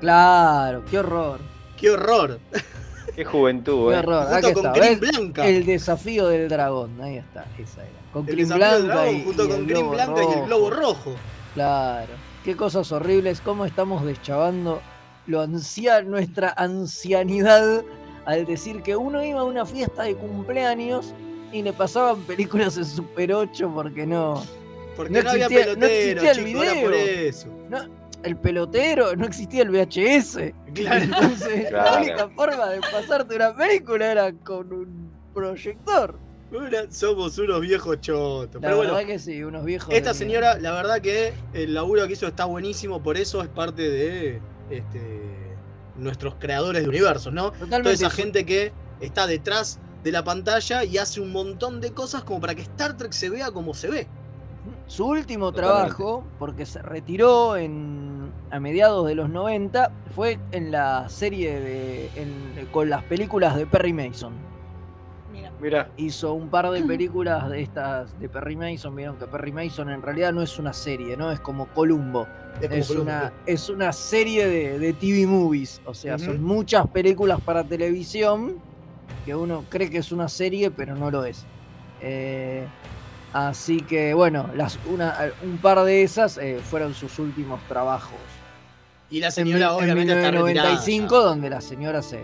Claro, qué horror. ¡Qué horror! Qué juventud, Qué eh. horror. Junto Aquí con está, Green. Blanca. El desafío del dragón. Ahí está, esa era. Con El Green Blanca dragón y, junto y con el Green globo Blanca y el globo rojo. Claro. Qué cosas horribles, cómo estamos deschavando lo ancia nuestra ancianidad al decir que uno iba a una fiesta de cumpleaños y le pasaban películas en Super 8 porque no. Porque No no, había existía- no pelotero, existía el chicos, era por video. eso. No, el pelotero, no existía el VHS. Entonces, la Claro. única forma de pasarte una película era con un proyector. Una- somos unos viejos chotos. La Pero bueno, verdad que sí, unos viejos. esta de señora, la verdad que el laburo que hizo está buenísimo, por eso es parte de este, nuestros creadores de universos, ¿no? Toda esa gente que está detrás de la pantalla y hace un montón de cosas como para que Star Trek se vea como se ve. Su último Totalmente. trabajo, porque se retiró en, a mediados de los 90, fue en la serie de, en- con las películas de Perry Mason. Mira. Hizo un par de películas de estas de Perry Mason. Vieron que Perry Mason en realidad no es una serie, ¿no? Es como Columbo. Es Es, como Columbo, una, es una serie de, de TV movies. O sea, son muchas películas para televisión que uno cree que es una serie, pero no lo es. Eh, así que, bueno, las, una, un par de esas eh, fueron sus últimos trabajos. Y la En, señora en obviamente está retirada. 1995, donde la señora se,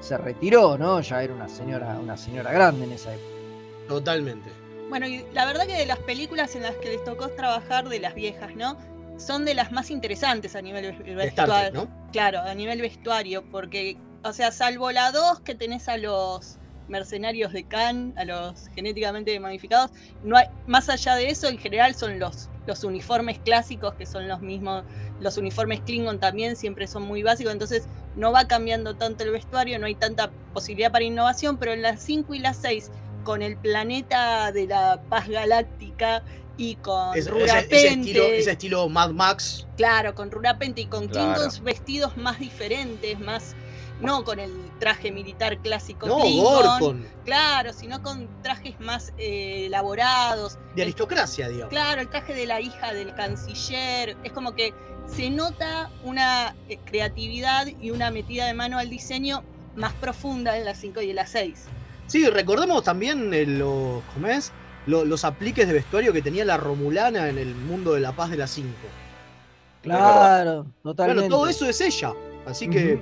se retiró, ¿no? Ya era una señora, una señora grande en esa época. Totalmente. Bueno, y la verdad que de las películas en las que les tocó trabajar de las viejas, ¿no? Son de las más interesantes a nivel vestuario. ¿no? Claro, a nivel vestuario, porque, o sea, salvo la 2 que tenés a los mercenarios de Khan, a los genéticamente modificados, no hay, más allá de eso, en general son los, los uniformes clásicos, que son los mismos, los uniformes Klingon también siempre son muy básicos, entonces no va cambiando tanto el vestuario, no hay tanta posibilidad para innovación, pero en las 5 y las 6, con el planeta de la paz galáctica y con Es- ese, Rura ese estilo, Pente, ese estilo Mad Max. Claro, con Rurapente y con Claro. Klingons vestidos más diferentes, más. No con el traje militar clásico No, Klingon, Gorkon. Claro, sino con trajes más eh, elaborados. De aristocracia, digamos. Claro, el traje de la hija del canciller. Es como que se nota una eh, creatividad y una metida de mano al diseño más profunda en las 5 y en las 6. Sí, recordemos también eh, los, ¿cómo es? Lo- los apliques de vestuario que tenía la Romulana en el mundo de la paz de las 5. Claro, totalmente. Bueno, todo eso es ella. Así que.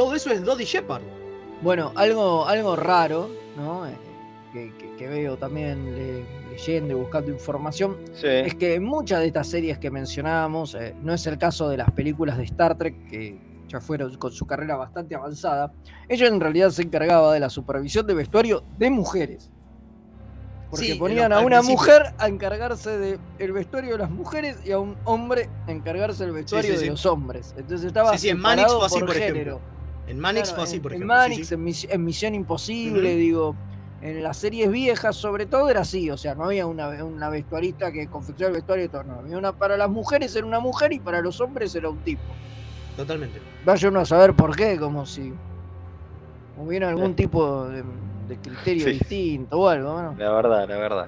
Todo eso es Dodie Shepard. Bueno, algo, algo raro, ¿no? Eh, Que, que- que veo también le- leyendo y buscando información, Sí. es que en muchas de estas series que mencionábamos, eh, no es el caso de las películas de Star Trek, que ya fueron con su carrera bastante avanzada, ella en realidad se encargaba de la supervisión de vestuario de mujeres. Porque Sí, en ponían lo- a una principio. mujer a encargarse del vestuario de las mujeres y a un hombre a encargarse del vestuario sí, de sí. los hombres. Entonces estaba Sí, sí, en Manix separado fue así, por por ejemplo. En Manix Claro, fue así, en- por en ejemplo. sí, Manix, sí. En, Mis- en Misión Imposible, digo, en las series viejas sobre todo era así, o sea, no había una, una vestuarista que confeccionara el vestuario y todo, no, había una para las mujeres era una mujer y para los hombres era un tipo. Totalmente. Vaya uno a saber por qué, como si hubiera algún Sí. tipo de, de criterio Sí. distinto o algo, ¿no? La verdad, la verdad.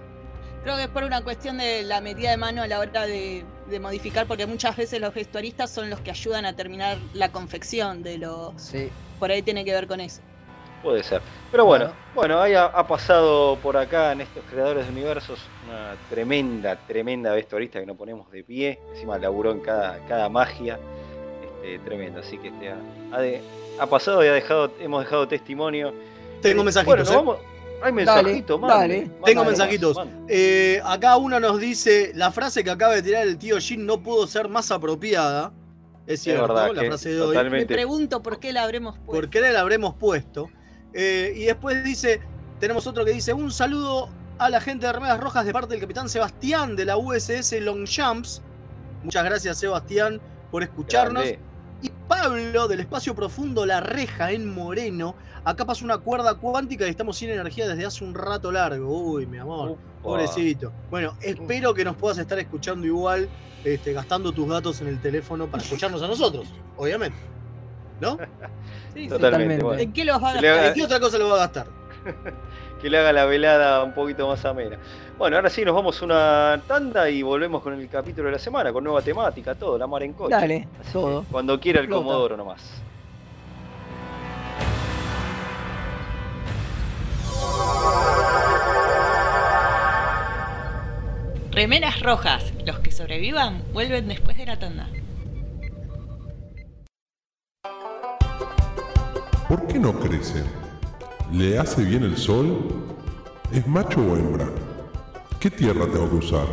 Creo que es por una cuestión de la metida de mano a la hora de, de modificar, porque muchas veces los vestuaristas son los que ayudan a terminar la confección de los. Sí. Por ahí tiene que ver con eso. Puede ser. Pero bueno, bueno, ahí ha, ha pasado por acá en estos creadores de universos una tremenda, tremenda vestuarista que nos ponemos de pie. Encima laburó en cada, cada magia. Este, tremendo. Así que este, ha, ha de- ha pasado y ha dejado, hemos dejado testimonio. Tengo Eh, mensajitos, bueno, nos ¿eh? vamos- Hay mensajitos, Dale, Tengo mensajitos. Eh, acá uno nos dice, la frase que acaba de tirar el tío Jin no pudo ser más apropiada. Es cierto, verdad la frase de hoy. Me pregunto por qué la habremos puesto. ¿Por qué la habremos puesto? Eh, y después dice, tenemos otro que dice, un saludo a la gente de Remedas Rojas de parte del capitán Sebastián de la USS Longchamps. Muchas gracias Sebastián por escucharnos. Grande. Pablo del espacio profundo La Reja en Moreno. Acá pasa una cuerda cuántica y estamos sin energía desde hace un rato largo. Uy, mi amor. Pobrecito. Bueno, espero que nos puedas estar escuchando igual, este, gastando tus datos en el teléfono para escucharnos a nosotros, obviamente. ¿No? Sí, sí. Totalmente. bueno. ¿En qué los va a gastar? haga- ¿En qué otra cosa lo va a gastar? que le haga la velada un poquito más amena. Bueno, ahora sí, nos vamos a una tanda y volvemos con el capítulo de la semana, con nueva temática, todo, la mar en coche. Dale, todo. Cuando quiera el Explota. Comodoro nomás. Remeras rojas. Los que sobrevivan vuelven después de la tanda. ¿Por qué no crece? ¿Le hace bien el sol? ¿Es macho o hembra? ¿Qué tierra tengo que usar?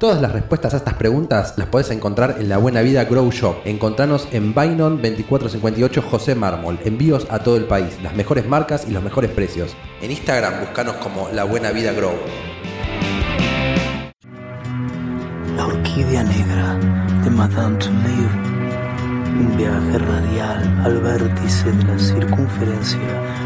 Todas las respuestas a estas preguntas las podés encontrar en La Buena Vida Grow Shop. Encontranos en Bainon 2458 José Mármol. Envíos a todo el país, las mejores marcas y los mejores precios. En Instagram buscanos como La Buena Vida Grow. La orquídea negra de Madame Touleau. Un viaje radial al vértice de la circunferencia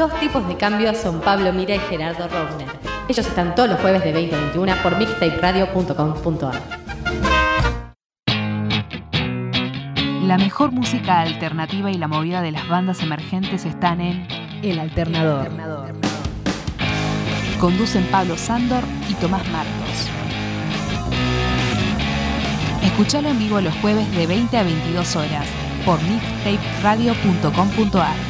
Dos tipos de cambios son Pablo Mira y Gerardo Rovner. Ellos están todos los jueves de 20 a 21 por mixtaperadio.com.ar. La mejor música alternativa y la movida de las bandas emergentes están en El Alternador. Conducen Pablo Sándor y Tomás Marcos. Escuchalo en vivo los jueves de 20 a 22 horas por mixtaperadio.com.ar.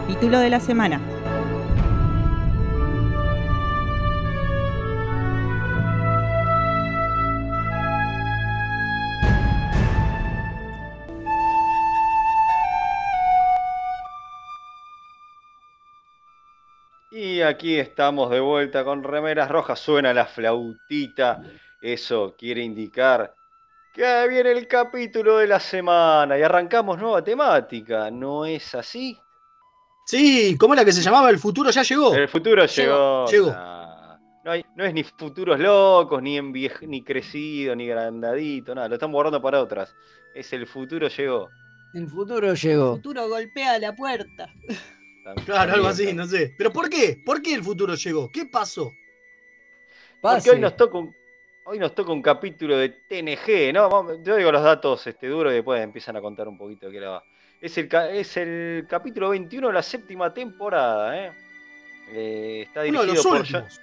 Capítulo de la semana. Y aquí estamos de vuelta con remeras rojas. Suena la flautita. Eso quiere indicar que viene el capítulo de la semana y arrancamos nueva temática. ¿No es así? Sí, ¿cómo era que se llamaba? El futuro ya llegó. El futuro llegó. Llegó. No, hay- no es ni futuros locos, ni, ni crecido, ni grandadito, nada. Lo estamos guardando para otras. Es el futuro llegó. El futuro llegó. futuro golpea la puerta. Claro, algo así, no sé. ¿Pero por qué? ¿Por qué el futuro llegó? ¿Qué pasó? Porque hoy nos toca un, hoy nos toca un capítulo de TNG, ¿no? Yo digo los datos este, duros y después empiezan a contar un poquito de qué la va. Es el, ca- es el capítulo 21 de la séptima temporada, ¿eh? Eh, está Uno de dirigido los por últimos.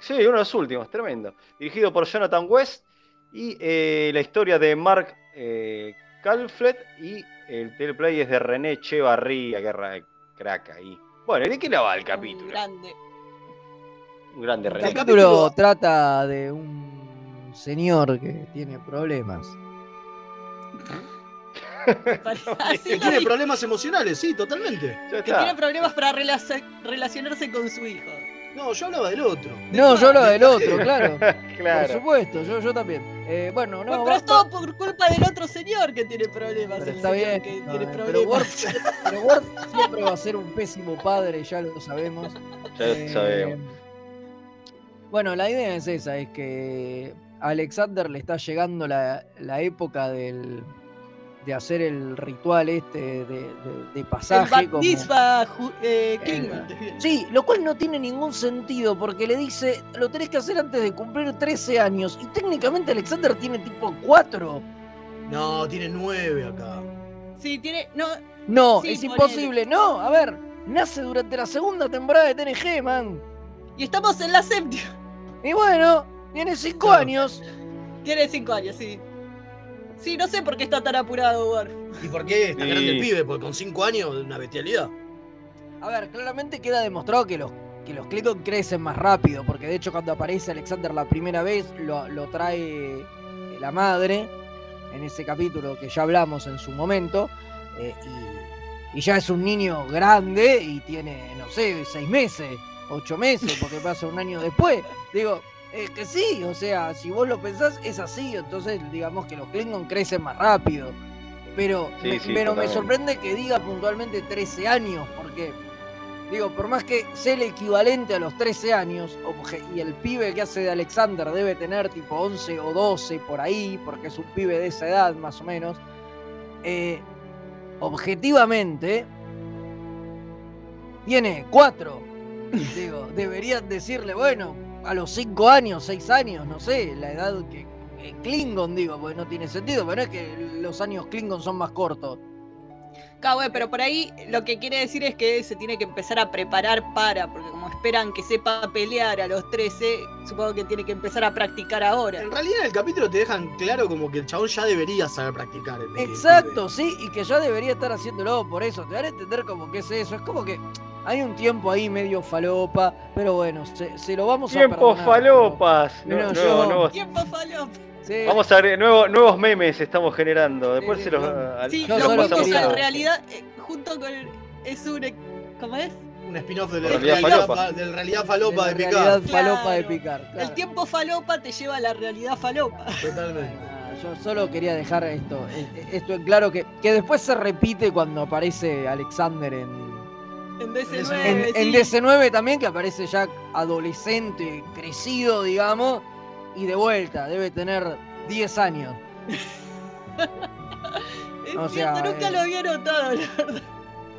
Sí, uno de los últimos, tremendo. Dirigido por Jonathan West y eh, la historia de Mark eh, Calflet y el teleplay es de René Chevarría, que ra- crack ahí. Bueno, ¿y ¿de qué la va el capítulo? Grande. Un grande El René. capítulo trata de un señor que tiene problemas. Que tiene problemas emocionales, sí, totalmente. Que tiene problemas para relac- relacionarse con su hijo. No, yo hablaba del otro. No, yo hablo del otro, claro. Claro. Por supuesto, yo, yo también. Eh, bueno, no, Bueno, pero es todo por culpa del otro señor que tiene problemas. Pero el está señor bien. que no, tiene pero problemas. Worf, pero Worf siempre va a ser un pésimo padre, ya lo sabemos. Ya lo Eh, sabemos. Bueno, la idea es esa, es que a Alexander le está llegando la, la época del, de hacer el ritual este de, de- de El pasaje. Bat como- Mitzvah, Ju- eh, Kingman. Sí, lo cual no tiene ningún sentido porque le dice, lo tenés que hacer antes de cumplir 13 años y técnicamente Alexander tiene tipo 4. No, tiene nueve acá. Sí, tiene. No, No, Sí, es imposible. No, a ver, nace durante la segunda temporada de TNG, man. y estamos en la séptima. Y bueno, tiene 5 años. Tiene cinco años, sí. Sí, no sé por qué está tan apurado, Worf. ¿Y por qué está Sí. grande el pibe? Porque con cinco años es una bestialidad. A ver, claramente queda demostrado que los, que los Klingon crecen más rápido, porque de hecho cuando aparece Alexander la primera vez lo, lo trae eh, la madre en ese capítulo que ya hablamos en su momento. eh, y ya es un niño grande y tiene, no sé, seis meses, ocho meses, porque pasa un año después. Digo, es que sí, o sea, si vos lo pensás, es así, entonces digamos que los Klingon crecen más rápido. Pero, Sí, me, sí, pero me sorprende que diga puntualmente 13 años, porque, digo, por más que sea el equivalente a los 13 años, y el pibe que hace de Alexander debe tener tipo 11 o 12 por ahí, porque es un pibe de esa edad más o menos, eh, objetivamente, tiene 4. Digo, deberían decirle, bueno, a los 5 años, 6 años, no sé, la edad que, que Klingon, digo, porque no tiene sentido, pero no es que los años Klingon son más cortos. Claro, güey, pero por ahí lo que quiere decir es que se tiene que empezar a preparar para, porque como esperan que sepa pelear a los 13, supongo que tiene que empezar a practicar ahora. En realidad en el capítulo te dejan claro como que el chabón ya debería saber practicar. el- el Exacto, sí, y que ya debería estar haciéndolo por eso. Te van a entender como que es eso. Es como que hay un tiempo ahí medio falopa, pero bueno, se, se lo vamos a Tiempos perdonar. falopas. pero- No- Mira, nuevos- yo- nuevos- Tiempo falopa. Sí. Vamos a ver, nuevos, nuevos memes estamos generando. Después sí, se los. Sí, Yo los solo mismos quería- en realidad, eh, junto con. Es un. ¿Cómo es? Un spin-off de la Realidad realidad, falopa. fa- del realidad falopa de, la Picard. realidad falopa de Claro. picar. El tiempo falopa te lleva a la realidad falopa. Totalmente. Ah, Yo solo quería dejar esto, eh, esto en claro que, que después se repite cuando aparece Alexander en, En DC9. en, sí. en DC9 también, que aparece ya adolescente, crecido, digamos, y de vuelta, debe tener 10 años. Es o cierto, nunca eh, lo había notado, la verdad.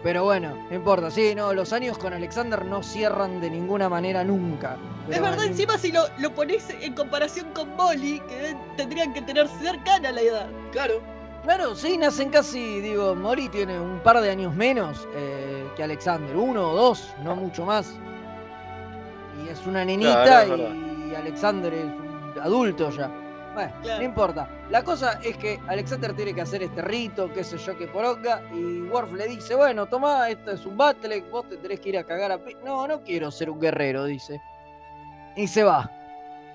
Pero bueno, no importa, sí, no, los años con Alexander no cierran de ninguna manera nunca. Es verdad, en- encima si lo, lo pones en comparación con Molly, que tendrían que tener cercana la edad. Claro. Claro, sí, nacen casi, digo, Mori tiene un par de años menos eh, que Alexander, uno o dos, no mucho más. Y es una nenita Claro, y Alexander es adulto ya. Bueno, Claro. no importa. La cosa es que Alexander tiene que hacer este rito, qué sé yo, qué poronga, y Worf le dice, bueno, toma, esto es un battle, vos te tenés que ir a cagar a... pi-". No, no quiero ser un guerrero, dice. Y se va.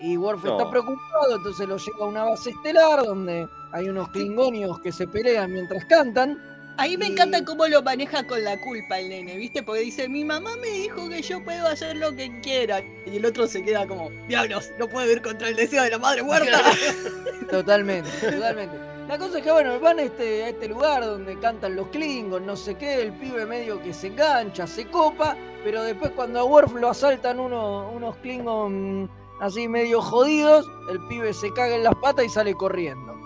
Y Worf está preocupado, entonces lo lleva a una base estelar donde hay unos klingonios que se pelean mientras cantan. Ahí me encanta cómo lo maneja con la culpa el nene, ¿viste? Porque dice, mi mamá me dijo que yo puedo hacer lo que quiera. Y el otro se queda como, diablos, no puedo ir contra el deseo de la madre muerta. Totalmente, totalmente. La cosa es que, bueno, van a este, a este lugar donde cantan los Klingons, no sé qué, el pibe medio que se engancha, se copa, pero después cuando a Worf lo asaltan unos, unos Klingon así medio jodidos, el pibe se caga en las patas y sale corriendo.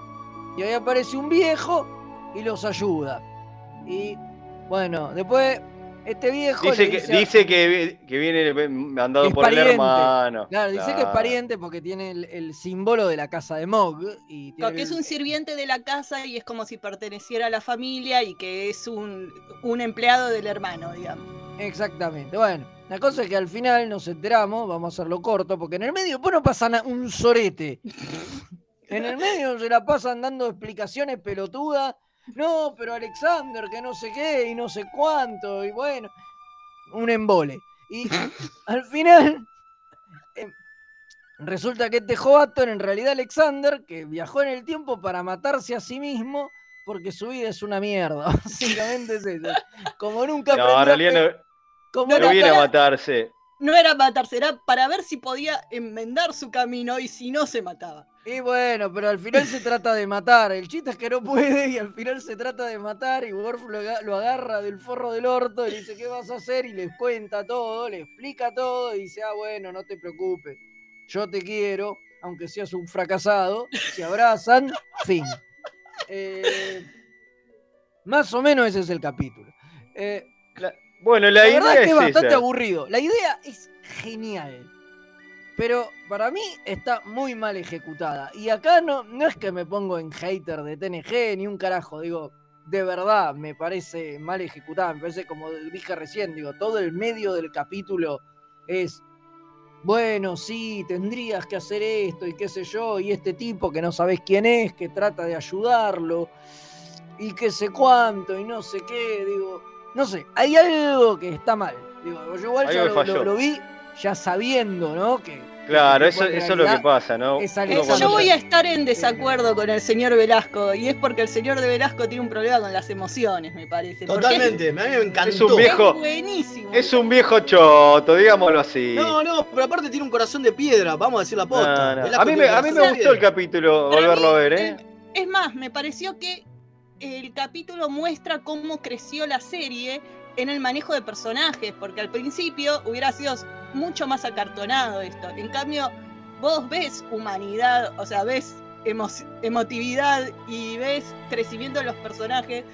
Y ahí aparece un viejo y los ayuda. Y bueno, después este viejo Dice le que, dice que, que viene mandado por el hermano. Claro, dice que es pariente porque tiene el, el símbolo de la casa de Mog. Y tiene Porque es un sirviente de la casa y es como si perteneciera a la familia y que es un, un empleado del hermano, digamos. Exactamente. Bueno, la cosa es que al final nos enteramos, vamos a hacerlo corto, porque en el medio después no pasa na- un sorete. En el medio se la pasan dando explicaciones pelotudas. No, pero Alexander, que no sé qué y no sé cuánto, y bueno, un embole. Y al final, eh, resulta que este Joaton, en realidad Alexander, que viajó en el tiempo para matarse a sí mismo, porque su vida es una mierda. Básicamente es eso. Como nunca No, aprendió en a realidad pe- no, como no viene a matarse. No era matarse, era para ver si podía enmendar su camino y si no se mataba. Y bueno, pero al final se trata de matar. El chiste es que no puede y al final se trata de matar y Worf lo, aga- lo agarra del forro del orto y le dice, ¿qué vas a hacer? Y le cuenta todo, le explica todo y dice, ah, bueno, no te preocupes. Yo te quiero, aunque seas un fracasado. Se abrazan, fin. Eh, más o menos ese es el capítulo. Eh, Bueno, la, la idea verdad es que es bastante esa. aburrido. La idea es genial. Pero para mí está muy mal ejecutada. Y acá no, no es que me pongo en hater de TNG ni un carajo. Digo, de verdad me parece mal ejecutada. Me parece, como dije recién, digo, todo el medio del capítulo es. Bueno, sí, tendrías que hacer esto y qué sé yo, y este tipo que no sabes quién es, que trata de ayudarlo, y qué sé cuánto, y no sé qué, digo, no sé, hay algo que está mal. Digo, yo igual ya lo, vi ya sabiendo, ¿no? Que Claro, eso, eso es lo que pasa, ¿no? es Uno Eh, Yo voy a estar en desacuerdo con el señor Velasco y es porque el señor de Velasco tiene un problema con las emociones, me parece. Totalmente, a mí me encantó. Es un viejo. Es buenísimo. Es un viejo choto, digámoslo así. No, no, pero aparte tiene un corazón de piedra, vamos a decir la posta. No, no. Velasco A mí, me, a mí me gustó el capítulo, Para volverlo a ver, ¿eh? Es más, me pareció que el capítulo muestra cómo creció la serie en el manejo de personajes, porque al principio hubiera sido mucho más acartonado esto. En cambio, vos ves humanidad, o sea, ves emo- emotividad y ves crecimiento de los personajes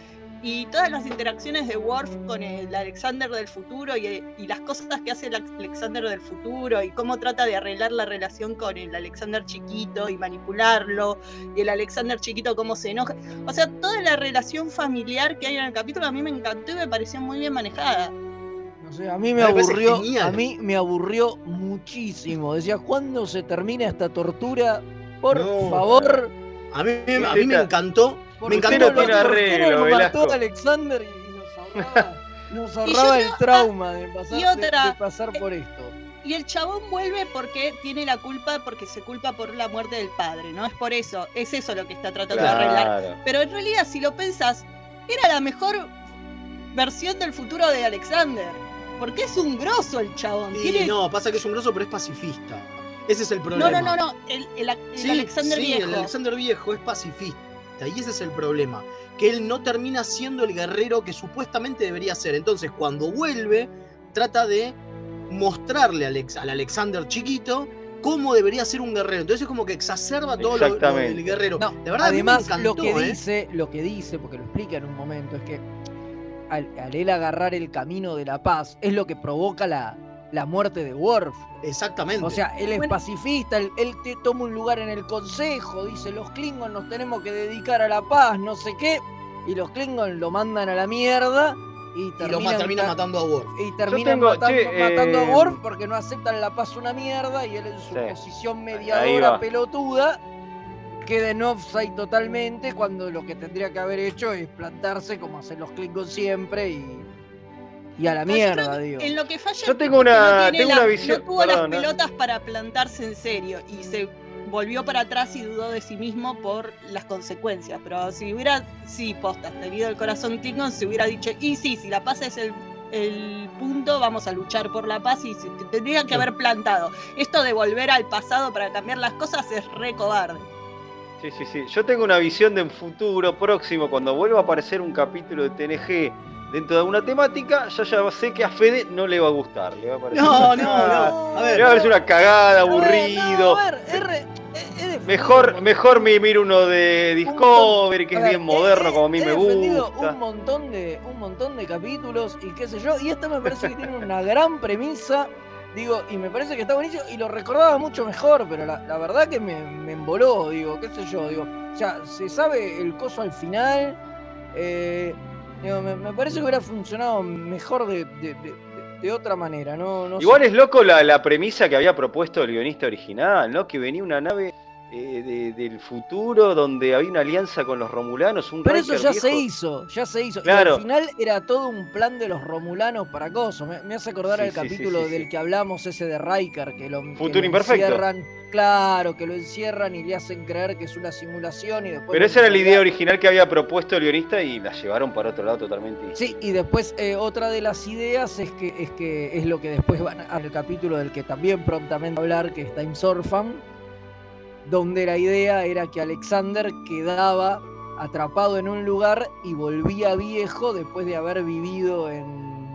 y todas las interacciones de Worf con el Alexander del futuro y, y las cosas que hace el Alexander del futuro y cómo trata de arreglar la relación con el Alexander chiquito y manipularlo y el Alexander chiquito cómo se enoja. O sea, toda la relación familiar que hay en el capítulo a mí me encantó y me pareció muy bien manejada. No sé, a mí me aburrió, a mí me aburrió muchísimo. Decía, ¿cuándo se termina esta tortura? Por No. favor. A mí, a mí me encantó. ¿Por Me encantó. no lo- tiene no arreglo, lo mató a Alexander y, nos ahorraba, nos ahorraba el trauma de pasar, de- pasar por esto? Y el chabón vuelve porque tiene la culpa, porque se culpa por la muerte del padre, ¿no? Es por eso, es eso lo que está tratando de arreglar. Pero en realidad, si lo pensás, era la mejor versión del futuro de Alexander. Porque es un grosso el chabón. Y Tiene- no, pasa que es un grosso, pero es pacifista. Ese es el no, problema. no, no, no, El, el- el Sí, Alexander sí, viejo. el Alexander viejo es pacifista. Y ese es el problema. Que él no termina siendo el guerrero que supuestamente debería ser. Entonces, cuando vuelve, trata de mostrarle al, Alex- al Alexander chiquito cómo debería ser un guerrero. Entonces, es como que exacerba todo lo, lo del guerrero. No, de verdad, a mí me además, lo encantó, que ¿eh? dice, lo que dice, porque lo explica en un momento, es que al, al él agarrar el camino de la paz, es lo que provoca la, la muerte de Worf. Exactamente. O sea, él es Bueno. pacifista, él, él te toma un lugar en el consejo, dice los Klingons nos tenemos que dedicar a la paz, no sé qué, y los Klingons lo mandan a la mierda y y lo terminan, ma- termina ca- matando a Worf. y terminan tengo- matando, che, matando eh, a Worf porque no aceptan la paz una mierda y él en su Sí. posición mediadora pelotuda queda en offside totalmente cuando lo que tendría que haber hecho es plantarse como hacen los Klingons siempre y, y a la No, mierda, digo. En lo que falla Yo tengo una- no, tengo la- una visión- no tuvo perdón, las ¿no? pelotas para plantarse en serio y se volvió para atrás y dudó de sí mismo por las consecuencias. Pero si hubiera, sí, postas, tenido el corazón Klingon, se hubiera dicho, y sí, si la paz es el, el punto, vamos a luchar por la paz y se te tendría que haber plantado. Esto de volver al pasado para cambiar las cosas es re cobarde. Sí, sí, sí. Yo tengo una visión de un futuro próximo, cuando vuelva a aparecer un capítulo de TNG dentro de una temática, yo ya sé que a Fede no le va a gustar. Le va a parecer No, no, cagada. no. A Le ver, va a parecer una cagada, no, aburrido. a ver, es Mejor, mejor me miro uno de Discovery, que es ver, bien moderno, he- como a mí he me gusta. Un montón, de, un montón de capítulos y qué sé yo. Y este me parece que tiene una gran premisa. Digo, y me parece que está buenísimo. Y lo recordaba mucho mejor, pero la, la verdad que me, me emboló, digo, qué sé yo. Digo, o sea, se sabe el coso al final. eh, me, parece que hubiera funcionado mejor de, de- de- de- otra manera. No, no Igual es loco la, la premisa que había propuesto el guionista original, ¿no? Que venía una nave eh, de- del futuro donde había una alianza con los romulanos, un Pero eso ya viejo. se hizo, ya se hizo. Y Claro. al final era todo un plan de los romulanos para coso. Me, me hace acordar Sí, sí, capítulo sí, del que hablamos, ese de Riker, que lo, que Futuro lo imperfecto. encierran. Claro, que lo encierran y le hacen creer que es una simulación y después. Pero esa era la idea original que había propuesto el guionista y la llevaron para otro lado totalmente. Sí, y después eh, otra de las ideas es que, es que es lo que después van al capítulo del que también prontamente hablar, que es Time Surfan, donde la idea era que Alexander quedaba atrapado en un lugar y volvía viejo después de haber vivido en,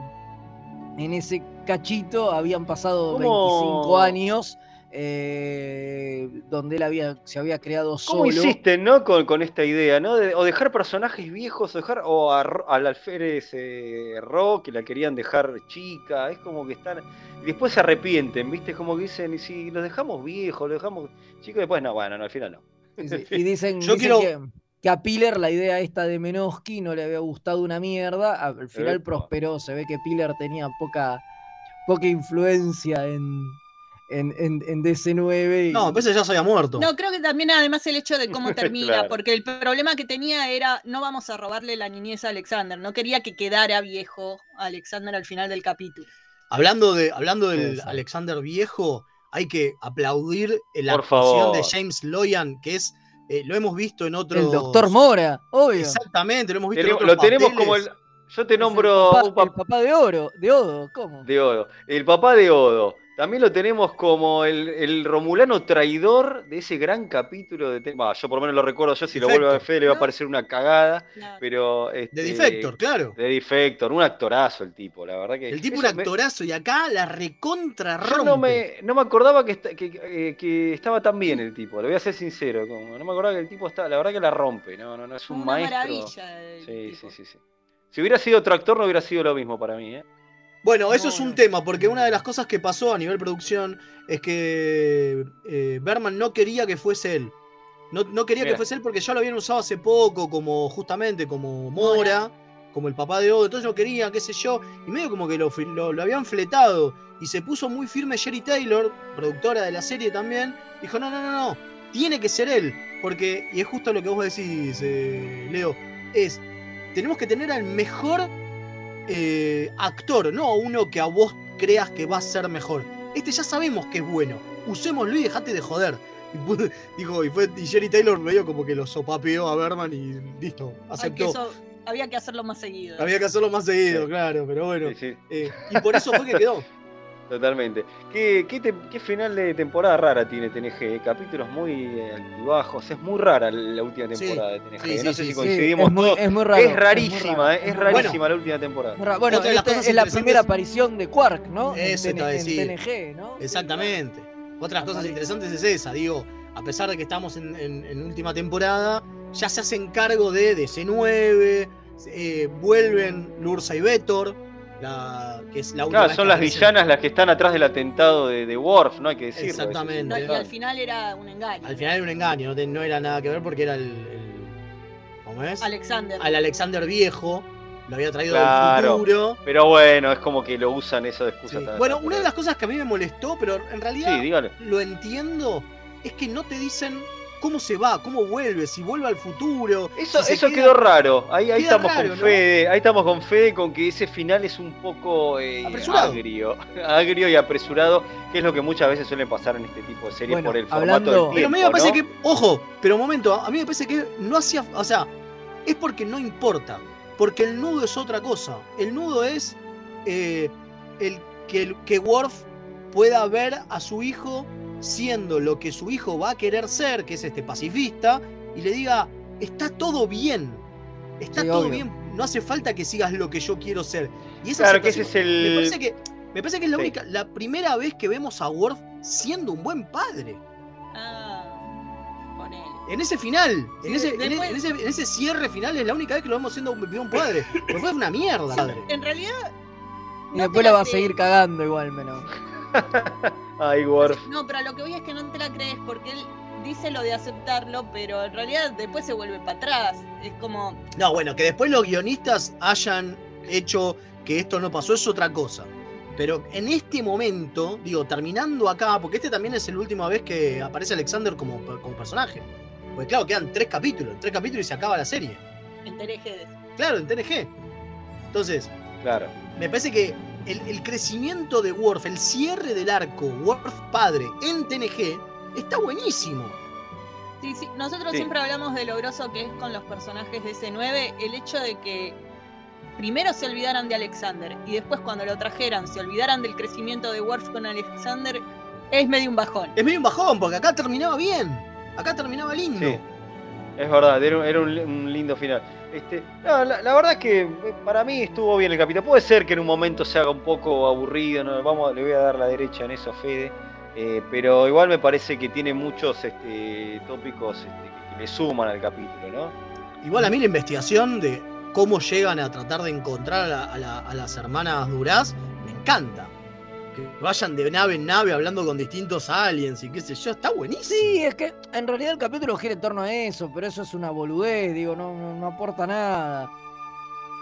en ese cachito, habían pasado ¿Cómo? 25 años. Eh, donde él había, se había creado solo. ¿Cómo insisten, no? Con, con esta idea, ¿no? De- o dejar personajes viejos, o dejar. O a, al alférez eh, Ro, que la querían dejar chica. Es como que están. Y después se arrepienten, ¿viste? Como que dicen, y si los dejamos viejos, los dejamos chicos, después no, bueno, no, al final no. Sí, sí. Y dicen, Yo dicen quiero- que, que a Piller la idea esta de Menoski no le había gustado una mierda. Al final Epa. prosperó. Se ve que Piller tenía poca, poca influencia en, en, en, en DC9. y- No, pues ya se había muerto. No, creo que también además el hecho de cómo termina, Claro. porque el problema que tenía era no vamos a robarle la niñez a Alexander, no quería que quedara viejo Alexander al final del capítulo. Hablando, de, hablando del Eso. Alexander viejo, hay que aplaudir la Por actuación de favor. James Loyan, que es, eh, lo hemos visto en otros... El doctor Mora, obvio. Exactamente, lo hemos visto Tenemos- en lo otros tenemos como el. Yo te nombro Papá- un papá el papá de oro, de Odo, ¿cómo? de Odo. El papá de Odo. También lo tenemos como el, el Romulano traidor de ese gran capítulo de. Bah, yo por lo menos lo recuerdo yo, si lo vuelvo a ver. Fede le va a parecer una cagada. Pero. este, De Defector, claro. De Defector, un actorazo el tipo, la verdad que. El tipo un me- actorazo y acá la recontra rompe. Yo no me, no me acordaba que, esta- que, eh, que estaba tan bien el tipo, le voy a ser sincero. como- no me acordaba que el tipo está, la verdad que la rompe, no, no, no es un Una maestro. maravilla el Sí, sí, sí, sí. Si hubiera sido otro actor no hubiera sido lo mismo para mí, ¿eh? Bueno, eso es un tema, porque una de las cosas que pasó a nivel producción es que eh, Berman no quería que fuese él. No, no quería que fuese él porque ya lo habían usado hace poco, como justamente como Mora, como el papá de Odo, entonces no quería, qué sé yo, y medio como que lo, lo- lo habían fletado. Y se puso muy firme Jerry Taylor, productora de la serie también, dijo, no, no, no, no, tiene que ser él. Porque, y es justo lo que vos decís, eh, Leo, es, tenemos que tener al mejor eh, actor, no uno que a vos creas que va a ser mejor. Este ya sabemos que es bueno. Usémoslo y dejate de joder. Y, dijo, y, fue, y Jerry Taylor medio como que lo sopapeó a Berman y listo, Ay, que aceptó. eso había que hacerlo más seguido. Había que hacerlo más seguido, claro, pero bueno. eh, y por eso fue que quedó. Totalmente. ¿Qué, qué, te- qué final de temporada rara tiene TNG? eh? Capítulos muy eh, altibajos. Es muy rara la última Sí, temporada de TNG. sí, no sí, sé si sí. coincidimos Es muy- todos. es muy raro, es muy rarísima, eh, es rarísima la última temporada. Ra- Bueno, Otra de las cosas es la primera aparición de Quark, ¿no? En Eso en decir. TNG, ¿no? Exactamente. Otras cosas interesantes es esa, digo, a pesar de que estamos en, en- en última temporada, ya se hacen cargo de DC9, eh, vuelven Lursa y Vetor, la, que es la última Claro, son las villanas las que están atrás del atentado de, de Worf, ¿no? Hay que decirlo. Exactamente. No, y al final era un engaño. Al final era un engaño, no, te- no era nada que ver porque era el. el- ¿Cómo es? Alexander. Al Alexander viejo, lo había traído Claro. del futuro. Pero bueno, es como que lo usan eso de excusa. Sí. Bueno, una de las cosas que a mí me molestó, pero en realidad Sí, lo entiendo, es que no te dicen cómo se va, cómo vuelve, si vuelve al futuro. Eso, si se eso queda- quedó raro. Ahí, estamos raro, con ¿no? Fede. Ahí estamos con Fede con que ese final es un poco eh, agrio. Agrio y apresurado, que es lo que muchas veces suele pasar en este tipo de series Bueno, por el formato hablando- del Pero tiempo. a mí me parece ¿no? que, ojo, pero un momento, a mí me parece que no hacía, o sea, es porque no importa, porque el nudo es otra cosa. El nudo es eh, el que, el- que Worf pueda ver a su hijo siendo lo que su hijo va a querer ser, que es este pacifista, y le diga, está todo bien, está Sí, todo obvio. bien, no hace falta que sigas lo que yo quiero ser. Y esa Claro, que ese es el- Me parece que, me parece que es la Sí. única, la primera vez que vemos a Worf siendo un buen padre. Ah, ponele. En ese final, en, ese, en, después- en ese, en ese cierre final es la única vez que lo vemos siendo un, un padre. Porque fue una mierda, padre. En realidad, Y después la va a seguir cagando igual, menos. Ay, Worf. no, pero a lo que voy es que no te la crees porque él dice lo de aceptarlo, pero en realidad después se vuelve para atrás. Es como, No, bueno, que después los guionistas hayan hecho que esto no pasó es otra cosa. Pero en este momento, digo, terminando acá, porque este también es la última vez que aparece Alexander como, como personaje. Porque claro, quedan tres capítulos, tres capítulos y se acaba la serie. en TNG. Claro, en TNG. Entonces, Claro. me parece que el, el crecimiento de Worf, el cierre del arco Worf padre en TNG, está buenísimo. Sí, sí, nosotros Sí. siempre hablamos de lo groso que es con los personajes de S9, el hecho de que primero se olvidaran de Alexander y después cuando lo trajeran se olvidaran del crecimiento de Worf con Alexander, es medio un bajón. Es medio un bajón, porque acá terminaba bien. Acá terminaba lindo. Sí. Es verdad, era, un- era un, lindo final. Este, no, la, la verdad es que eh, para mí estuvo bien el capítulo. Puede ser que en un momento se haga un poco aburrido, ¿no? Vamos, le voy a dar la derecha en eso a Fede. eh, pero igual me parece que tiene muchos este, tópicos este, que le suman al capítulo, ¿no? Igual a mí la investigación de cómo llegan a tratar de encontrar a, la- a la- a las hermanas Duraz me encanta. Que vayan de nave en nave hablando con distintos aliens y qué sé yo, está buenísimo. Sí, es que en realidad el capítulo gira en torno a eso, pero eso es una boludez, digo, no, no, no aporta nada.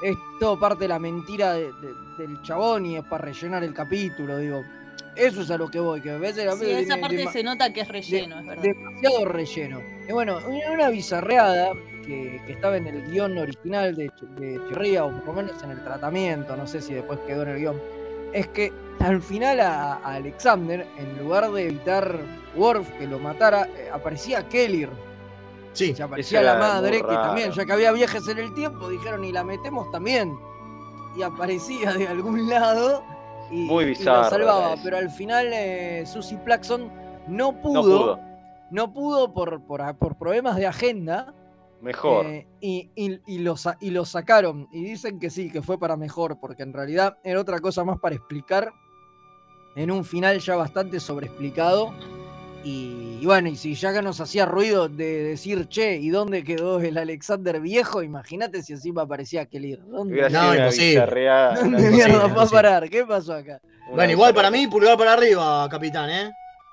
Es todo parte de la mentira de- de- del chabón y es para rellenar el capítulo, digo. Eso es a lo que voy, que a veces Sí, esa tiene parte se nota que es relleno, es verdad. demasiado relleno. Y bueno, una, bizarreada que, que estaba en el guion original de, de Chirría, o por lo menos en el tratamiento, no sé si después quedó en el guion, es que al final a, a Alexander, en lugar de evitar Worf que lo matara, eh, aparecía Kellir. Sí, Se aparecía la madre, que también, ya que había viajes en el tiempo, dijeron y la metemos también. Y aparecía de algún lado y, Muy y bizarro lo salvaba. eso. Pero al final eh, Susie Plaxon no pudo, No pudo. no pudo por, por, por problemas de agenda. Mejor. eh, y, y- y lo, y lo sacaron. Y dicen que sí, que fue para mejor, porque en realidad era otra cosa más para explicar. En un final ya bastante sobreexplicado. Y, y bueno, y si ya que nos hacía ruido de decir, che, ¿y dónde quedó el Alexander viejo? Imagínate si encima aparecía Kelly. ¿Dónde, No, imposible. ¿Dónde mierda va a parar? ¿Qué pasó acá? una Bueno, igual para mí, pulgar para arriba, capitán, ¿eh?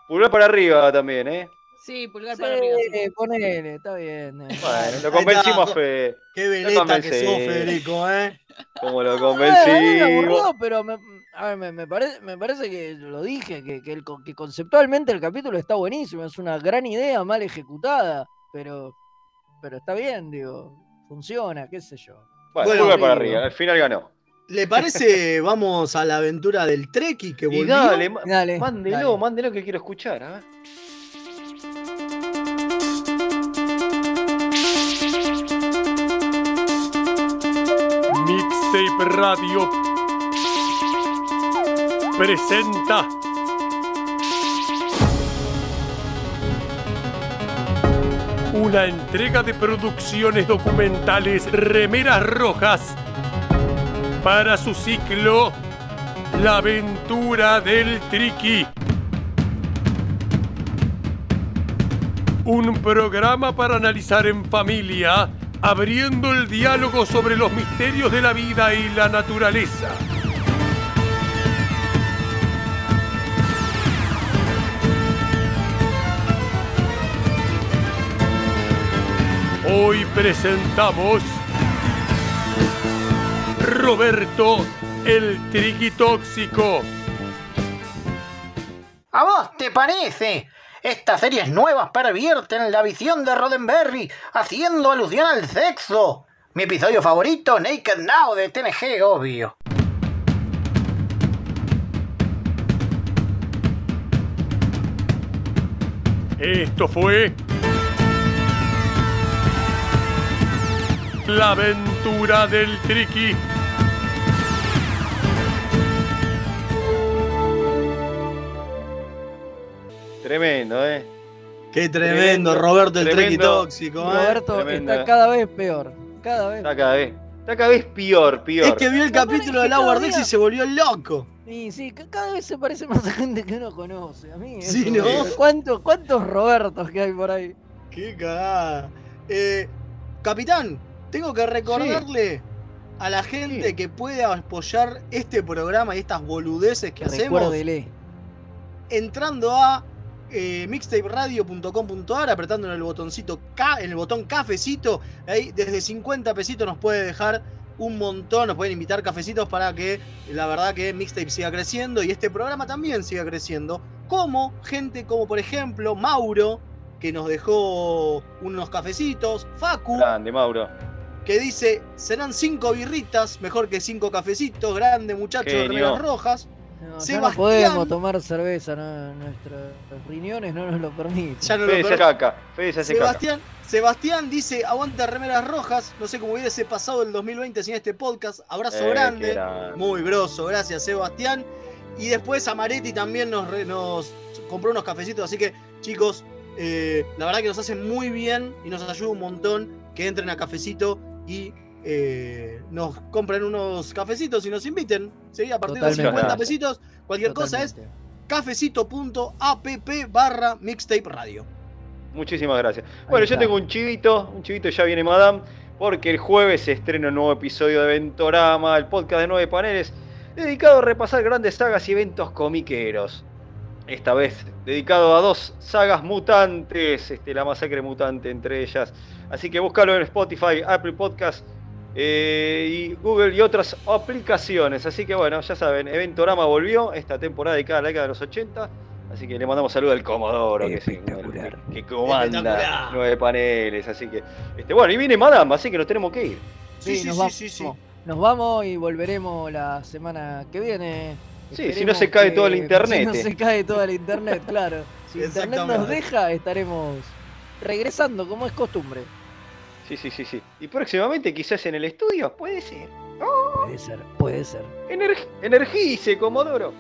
Pulgar para arriba también, ¿eh? Sí, pulgar Sí, para arriba. sí. ponele, está bien. eh. Bueno, lo convencimos a está. Fe. Qué veleta que sos, Federico, ¿eh? Como lo convencimos. aburrido, pero me, a ver, me, me parece, me parece que lo dije, que, que el que conceptualmente el capítulo está buenísimo, es una gran idea mal ejecutada, pero, pero está bien, digo, funciona, qué sé yo. Bueno, Bueno, para arriba. Al final ganó. ¿Le parece, vamos a la aventura del Treki que Y volvió? dale, Dale, mándelo, dale. mándelo que quiero escuchar. A ver. Mixtape Radio presenta una entrega de producciones documentales Remeras Rojas para su ciclo La aventura del Triqui. Un programa para analizar en familia, abriendo el diálogo sobre los misterios de la vida y la naturaleza. Hoy presentamos Roberto el Triquitóxico. ¿A vos te parece? Estas series nuevas pervierten la visión de Roddenberry, haciendo alusión al sexo. Mi episodio favorito, Naked Now de TNG, obvio. Esto fue La aventura del Triqui. Tremendo, ¿eh? Qué tremendo, Roberto el tremendo. tóxico, ¿eh? Roberto Tremendo. está cada vez peor, cada vez Está cada vez, está cada vez peor, peor. Es que vio el capítulo de Decks día- y se volvió loco. Sí, sí, ca- cada vez se parece más a gente que uno conoce. A mí, Sí, eso, ¿no? ¿Cuántos, ¿Cuántos Robertos que hay por ahí? Qué cagada. Eh, capitán, tengo que recordarle a la gente Sí. que puede apoyar este programa y estas boludeces que hacemos Recuérdele. entrando a eh, mixtaperadio.com.ar, apretando en el botoncito K, en el botón cafecito, ahí desde 50 pesitos nos puede dejar un montón, nos pueden invitar cafecitos para que la verdad que Mixtape siga creciendo y este programa también siga creciendo. Como gente como por ejemplo Mauro, que nos dejó unos cafecitos, Facu, Grande, Mauro. Que dice, serán cinco birritas, mejor que cinco cafecitos, grande muchacho de remeras rojas. No, ya no Sebastián. podemos tomar cerveza, no, nuestros riñones no nos lo permiten. Ya no lo Fede se per- caca. Fede se caca. Sebastián, Sebastián dice, aguanta remeras rojas. No sé cómo hubiese pasado el 2020 sin este podcast. Abrazo Eh, grande. grande. Muy grosso, gracias Sebastián. Y después Amaretti también nos, re- nos compró unos cafecitos. Así que, chicos, eh, la verdad que nos hacen muy bien y nos ayuda un montón que entren a cafecito y eh, nos compren unos cafecitos y nos inviten. ¿sí? A partir de Totalmente. 50 Gracias. pesitos, cualquier cosa es cafecito.app barra mixtape radio. Muchísimas gracias. Bueno, yo tengo un chivito, un chivito ya viene Madame, porque el jueves se estrena un nuevo episodio de Ventorama, el podcast de nueve paneles, dedicado a repasar grandes sagas y eventos comiqueros. Esta vez dedicado a dos sagas mutantes, este, la masacre mutante entre ellas. Así que búscalo en Spotify, Apple Podcast eh, y Google y otras aplicaciones. Así que bueno, ya saben, Eventorama volvió esta temporada dedicada a la década de los 80. Así que le mandamos saludos al Comodoro, que, es el- que, que comanda nueve paneles. Así que, este, bueno, y viene Madame, así que nos tenemos que ir. Sí, Sí, sí, nos sí, vamos. sí, sí. Nos vamos y volveremos la semana que viene. Sí, si no se cae todo el internet. Si no eh. se cae toda la internet, claro. Si internet nos deja, estaremos regresando como es costumbre. Sí, sí, sí, sí. Y próximamente quizás en el estudio, puede ser. Puede ser, puede ser. Ener- energice, Comodoro.